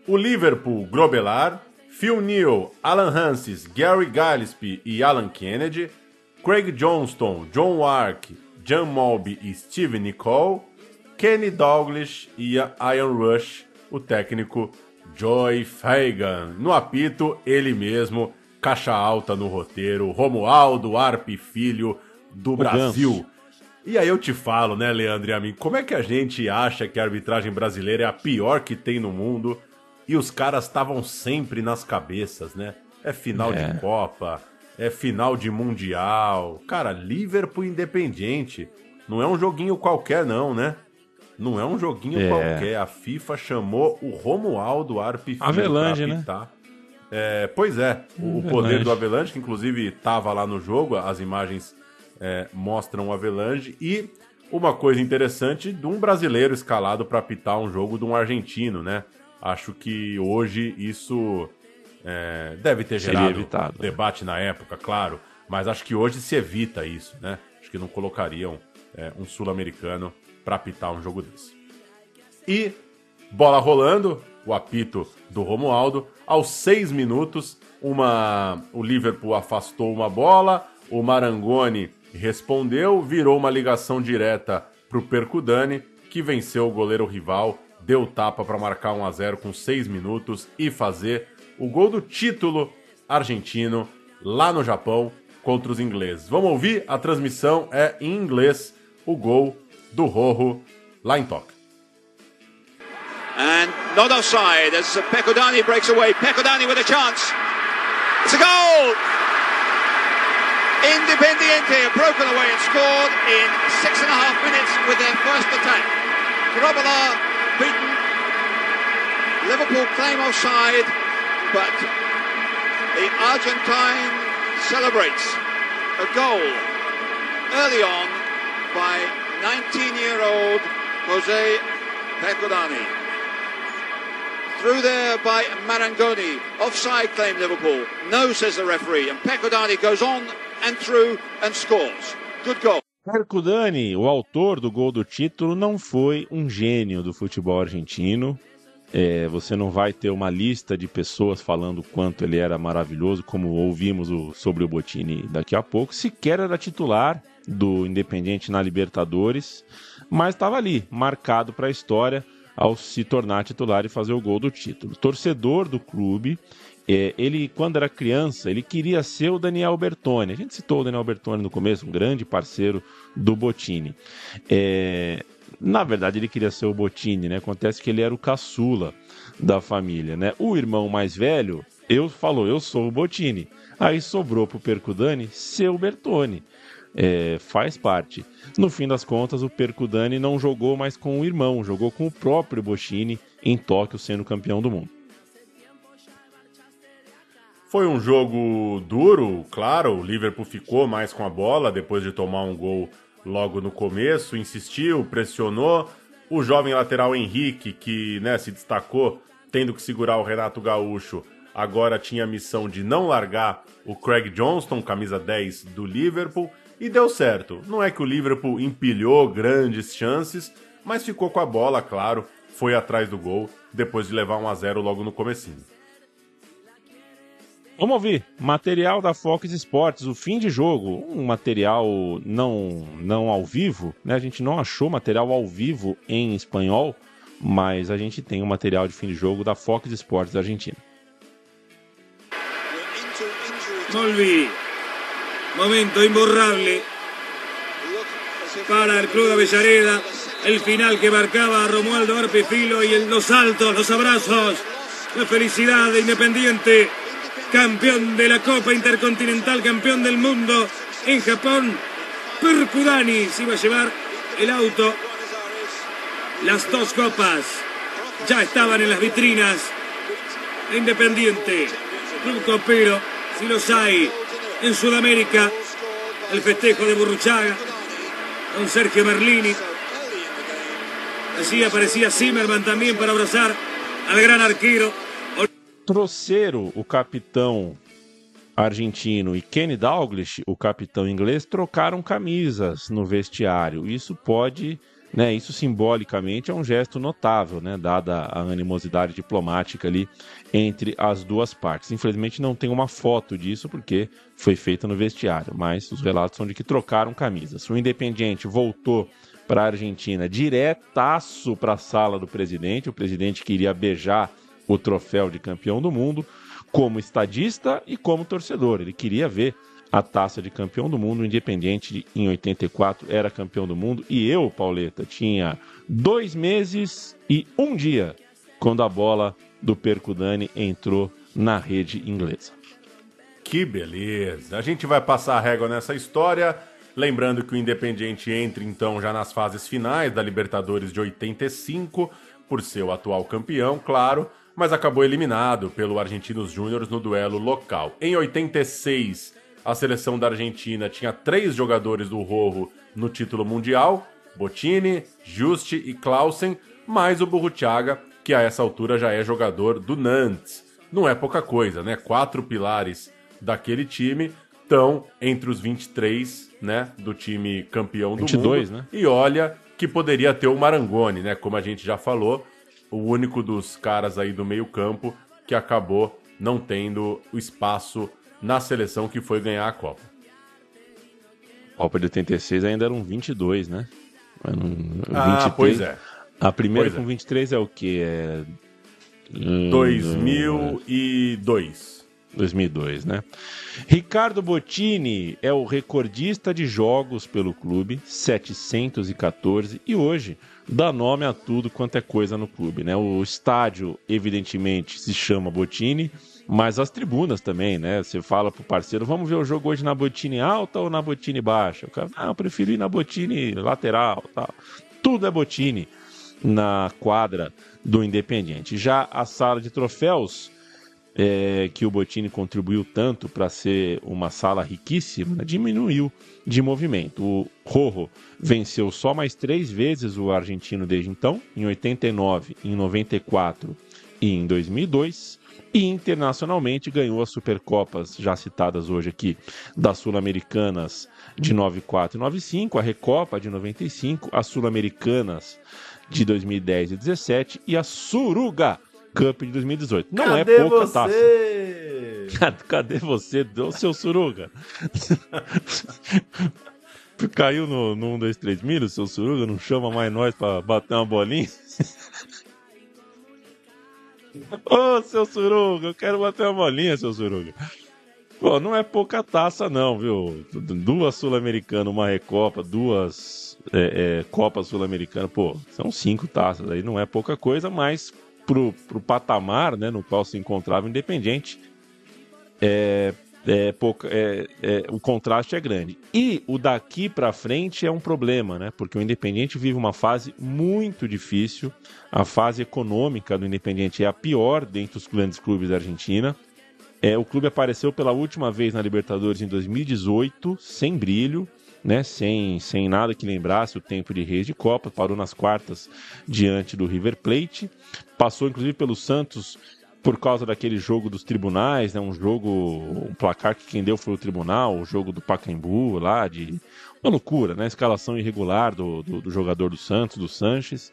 O Liverpool, Grobelar, Phil Neal, Alan Hansis, Gary Gillespie e Alan Kennedy, Craig Johnston, John Wark, John Molby e Steve Nicole, Kenny Douglas e Ian Rush, o técnico Joy Fagan. No apito, ele mesmo, caixa alta no roteiro, Romualdo Arpe Filho do Brasil. Ganso. E aí eu te falo, né, Leandro e a mim, como é que a gente acha que a arbitragem brasileira é a pior que tem no mundo e os caras estavam sempre nas cabeças, né? É final É. de Copa, é final de Mundial. Cara, Liverpool Independiente. Não é um joguinho qualquer, não, né? Não é um joguinho É. qualquer. A FIFA chamou o Romualdo Filho Avelange, pra né? apitar. É, pois é, o Avelange. poder do Avelange, que inclusive estava lá no jogo, as imagens é, mostram o Avelange. E uma coisa interessante de um brasileiro escalado para apitar um jogo de um argentino, né? Acho que hoje isso é, deve ter Seria gerado evitado, né? debate na época, claro, mas acho que hoje se evita isso, né? Acho que não colocariam é, um sul-americano para apitar um jogo desse. E bola rolando, o apito do Romualdo. Aos seis minutos, uma, o Liverpool afastou uma bola, o Marangoni respondeu, virou uma ligação direta para o Percudani, que venceu o goleiro rival, deu tapa para marcar 1 a 0 com seis minutos e fazer o gol do título argentino lá no Japão contra os ingleses. Vamos ouvir? A transmissão é em inglês, o gol do Rojo lá em Tóquio. And not offside as Pecodani breaks away. Pecodani with a chance. It's a goal! Independiente have broken away and scored in six and a half minutes with their first attack. Grobbelaar beaten. Liverpool claim offside, but the Argentine celebrates a goal early on by 19-year-old Jose Pecodani. Through there by Marangoni. Offside claim Liverpool. No, says the referee. And Pecodani goes on and through and scores. Good goal. Percudani, o autor do gol do título, não foi um gênio do futebol argentino. É, você não vai ter uma lista de pessoas falando quanto ele era maravilhoso, como ouvimos o- sobre o Botini daqui a pouco. Sequer era titular do Independiente na Libertadores, mas estava ali, marcado para a história ao se tornar titular e fazer o gol do título. Torcedor do clube, é, ele, quando era criança, ele queria ser o Daniel Bertoni. A gente citou o Daniel Bertoni no começo, um grande parceiro do Botini. É, na verdade, ele queria ser o Botini, né? Acontece que ele era o caçula da família, né? O irmão mais velho, eu falou, eu sou o Botini. Aí sobrou pro Percudani ser o Bertoni. é, faz parte. No fim das contas, o Percudani não jogou mais com o irmão, jogou com o próprio Bochini em Tóquio, sendo campeão do mundo. Foi um jogo duro, claro. O Liverpool ficou mais com a bola depois de tomar um gol logo no começo, insistiu, pressionou. O jovem lateral Henrique, que né, se destacou tendo que segurar o Renato Gaúcho, agora tinha a missão de não largar o Craig Johnston, camisa 10 do Liverpool, e deu certo. Não é que o Liverpool empilhou grandes chances, mas ficou com a bola, claro, foi atrás do gol depois de levar 1 a 0 logo no comecinho. Vamos ouvir. Material da Fox Sports, o fim de jogo. Um material não, não ao vivo, né? A gente não achou material ao vivo em espanhol, mas a gente tem o um material de fim de jogo da Fox Sports da Argentina. Molvi. Momento imborrable para el Club de Avellaneda. El final que marcaba Romualdo Arpefilo y el- los saltos, los abrazos, la felicidad de Independiente, campeón de la Copa Intercontinental, campeón del mundo en Japón. Percudani se iba a llevar el auto. Las dos copas ya estaban en las vitrinas de Independiente. Club Copero, si los hay en Sudamérica. El festejo de Burruchaga con Sergio Merlini. Así aparecía Zimmerman también para abrazar al gran arquero. Troceiro, o capitão argentino, e Kenny Dalglish, o capitão inglês, trocaram camisas no vestiário. Isso pode, né, isso simbolicamente é um gesto notável, né, dada a animosidade diplomática ali entre as duas partes. Infelizmente não tem uma foto disso porque foi feita no vestiário, mas os relatos são de que trocaram camisas. O Independiente voltou para a Argentina diretaço para a sala do presidente. O presidente queria beijar o troféu de campeão do mundo como estadista e como torcedor. Ele queria ver a taça de campeão do mundo. O Independiente em 84 era campeão do mundo e eu, Pauleta, tinha dois meses e um dia quando a bola do Percudani entrou na rede inglesa. Que beleza! A gente vai passar a régua nessa história. Lembrando que o Independiente entra então já nas fases finais da Libertadores de 85, por ser o atual campeão, claro, mas acabou eliminado pelo Argentinos Júnior no duelo local. Em 86, a seleção da Argentina tinha três jogadores do Rojo no título mundial: Bottini, Juste e Clausen, mais o Burruchaga, que a essa altura já é jogador do Nantes. Não é pouca coisa, né? Quatro pilares daquele time estão entre os 23, né, do time campeão do 22, mundo. né? E olha que poderia ter o Marangoni, né, como a gente já falou, o único dos caras aí do meio-campo que acabou não tendo o espaço na seleção que foi ganhar a Copa. Copa de 86 ainda eram 22, né? Mas não- Ah, pois é. A primeira Pois é. com 23 é o que? É. hum, 2002. 2002, né? Ricardo Bottini é o recordista de jogos pelo clube, 714, e hoje dá nome a tudo quanto é coisa no clube, né? O estádio, evidentemente, se chama Bottini, mas as tribunas também, né? Você fala pro parceiro, vamos ver o jogo hoje na Bottini alta ou na Bottini baixa? O cara, ah, eu prefiro ir na Bottini lateral, tal. Tudo é Bottini na quadra do Independiente. Já a sala de troféus é, que o Bottini contribuiu tanto para ser uma sala riquíssima, né, diminuiu de movimento. O Rojo venceu só mais três vezes o argentino desde então, em 89, em 94 e em 2002. E internacionalmente ganhou as Supercopas já citadas hoje aqui, das Sul-Americanas de 94 e 95, a Recopa de 95, as Sul-Americanas de 2010 e 17 e a Suruga Cup de 2018. Não Cadê é pouca você? taça. Cadê, cadê você, ô seu Suruga? Caiu no, no 1, 2, 3 milhos, seu Suruga? Não chama mais nós pra bater uma bolinha? Ô, seu Suruga, eu quero bater uma bolinha, seu Suruga. Pô, não é pouca taça, não, viu? Duas Sul-Americanas, uma Recopa, duas é, é, Copas Sul-Americanas. Pô, são cinco taças aí, não é pouca coisa, mas pro, pro patamar né, no qual se encontrava o Independente, é, é, pouca, é, é, o contraste é grande. E o daqui para frente é um problema, né? Porque o Independiente vive uma fase muito difícil. A fase econômica do Independiente é a pior dentre os grandes clubes da Argentina. É, o clube apareceu pela última vez na Libertadores em 2018, sem brilho, né? Sem, sem nada que lembrasse o tempo de Reis de Copa. Parou nas quartas diante do River Plate. Passou inclusive pelo Santos por causa daquele jogo dos tribunais, né? Um jogo, um placar que quem deu foi o tribunal, o jogo do Pacaembu lá, de uma loucura, né? Escalação irregular do, do, do jogador do Santos, do Sanches.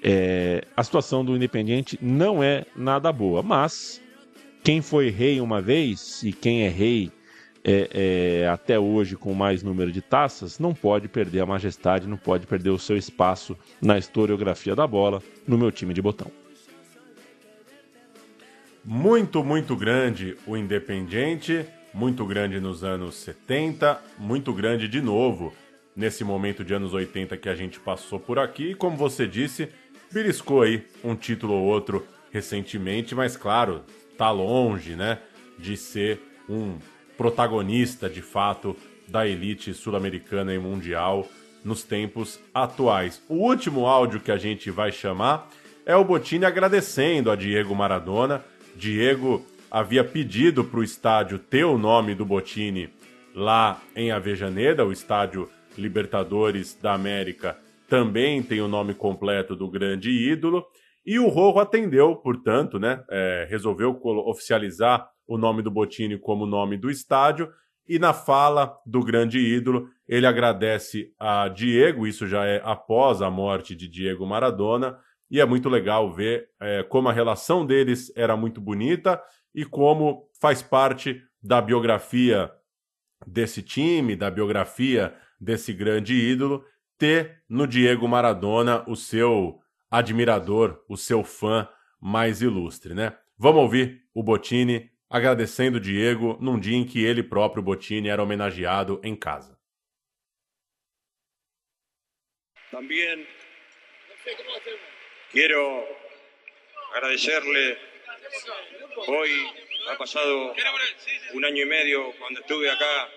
É, a situação do Independiente não é nada boa, mas quem foi rei uma vez e quem é rei é, é, até hoje com mais número de taças não pode perder a majestade, não pode perder o seu espaço na historiografia da bola no meu time de botão muito, muito grande o Independiente, muito grande nos anos 70, muito grande de novo nesse momento de anos 80 que a gente passou por aqui. E como você disse, beliscou aí um título ou outro recentemente, mas claro, tá longe, né, de ser um protagonista de fato da elite sul-americana e mundial nos tempos atuais. O último áudio que a gente vai chamar é o Botini agradecendo a Diego Maradona Diego havia pedido para o estádio ter o nome do Botini lá em Avejaneda, o estádio Libertadores da América também tem o nome completo do grande ídolo. E o Rojo atendeu, portanto, né, é, resolveu oficializar o nome do Botini como nome do estádio. E na fala do grande ídolo, ele agradece a Diego, isso já é após a morte de Diego Maradona, e é muito legal ver é, como a relação deles era muito bonita e como faz parte da biografia desse time, da biografia desse grande ídolo, ter no Diego Maradona o seu admirador, o seu fã mais ilustre, né? Vamos ouvir o Botini agradecendo Diego num dia em que ele próprio, Botini, era homenageado em casa. Também Quiero agradecerle. Hoy ha pasado un año y medio cuando estuve acá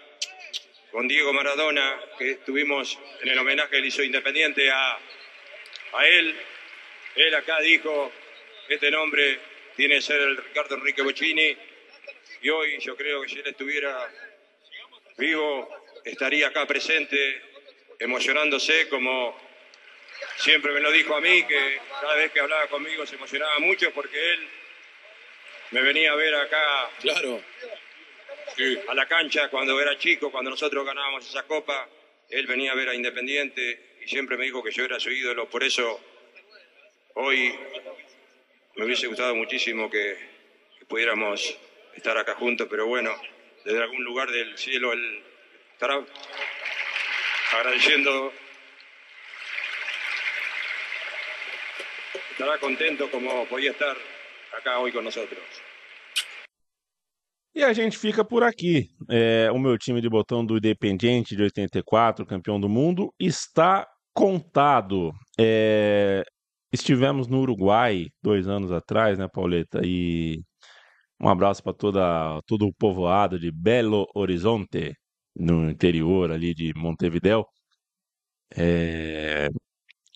con Diego Maradona, que estuvimos en el homenaje que hizo Independiente a, a él. Él acá dijo este nombre tiene que ser el Ricardo Enrique Bocini. Y hoy yo creo que si él estuviera vivo, estaría acá presente, emocionándose como siempre me lo dijo a mí, que cada vez que hablaba conmigo se emocionaba mucho porque él me venía a ver acá. Claro. A la cancha cuando era chico, cuando nosotros ganábamos esa copa, él venía a ver a Independiente y siempre me dijo que yo era su ídolo. Por eso hoy me hubiese gustado muchísimo que, que pudiéramos estar acá juntos, pero bueno, desde algún lugar del cielo él estará agradeciendo estará contento como podía estar acá hoy con nosotros. E a gente fica por aqui. É, o meu time de botão do Independiente de 84, campeão do mundo, está contado. É, estivemos no Uruguai dois anos atrás, né, Pauleta? E um abraço para toda todo o povoado de Belo Horizonte, no interior ali de Montevideo. É,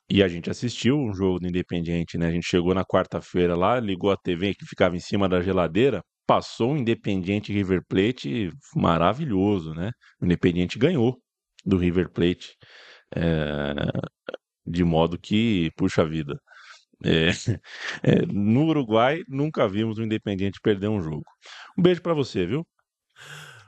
e a gente assistiu um jogo do Independiente, né? A gente chegou na quarta-feira lá, ligou a TV que ficava em cima da geladeira, passou um Independiente River Plate maravilhoso, né? O Independiente ganhou do River Plate, é, de modo que, puxa vida, é, é, no Uruguai nunca vimos o Independiente perder um jogo. Um beijo para você, viu?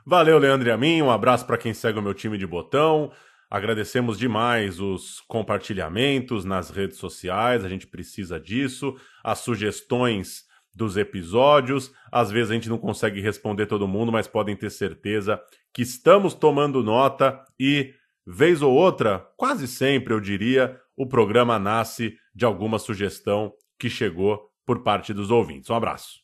Valeu, Leandro e a mim. Um abraço para quem segue o meu time de botão. Agradecemos demais os compartilhamentos nas redes sociais, a gente precisa disso, as sugestões dos episódios. Às vezes a gente não consegue responder todo mundo, mas podem ter certeza que estamos tomando nota e, vez ou outra, quase sempre eu diria, o programa nasce de alguma sugestão que chegou por parte dos ouvintes. Um abraço.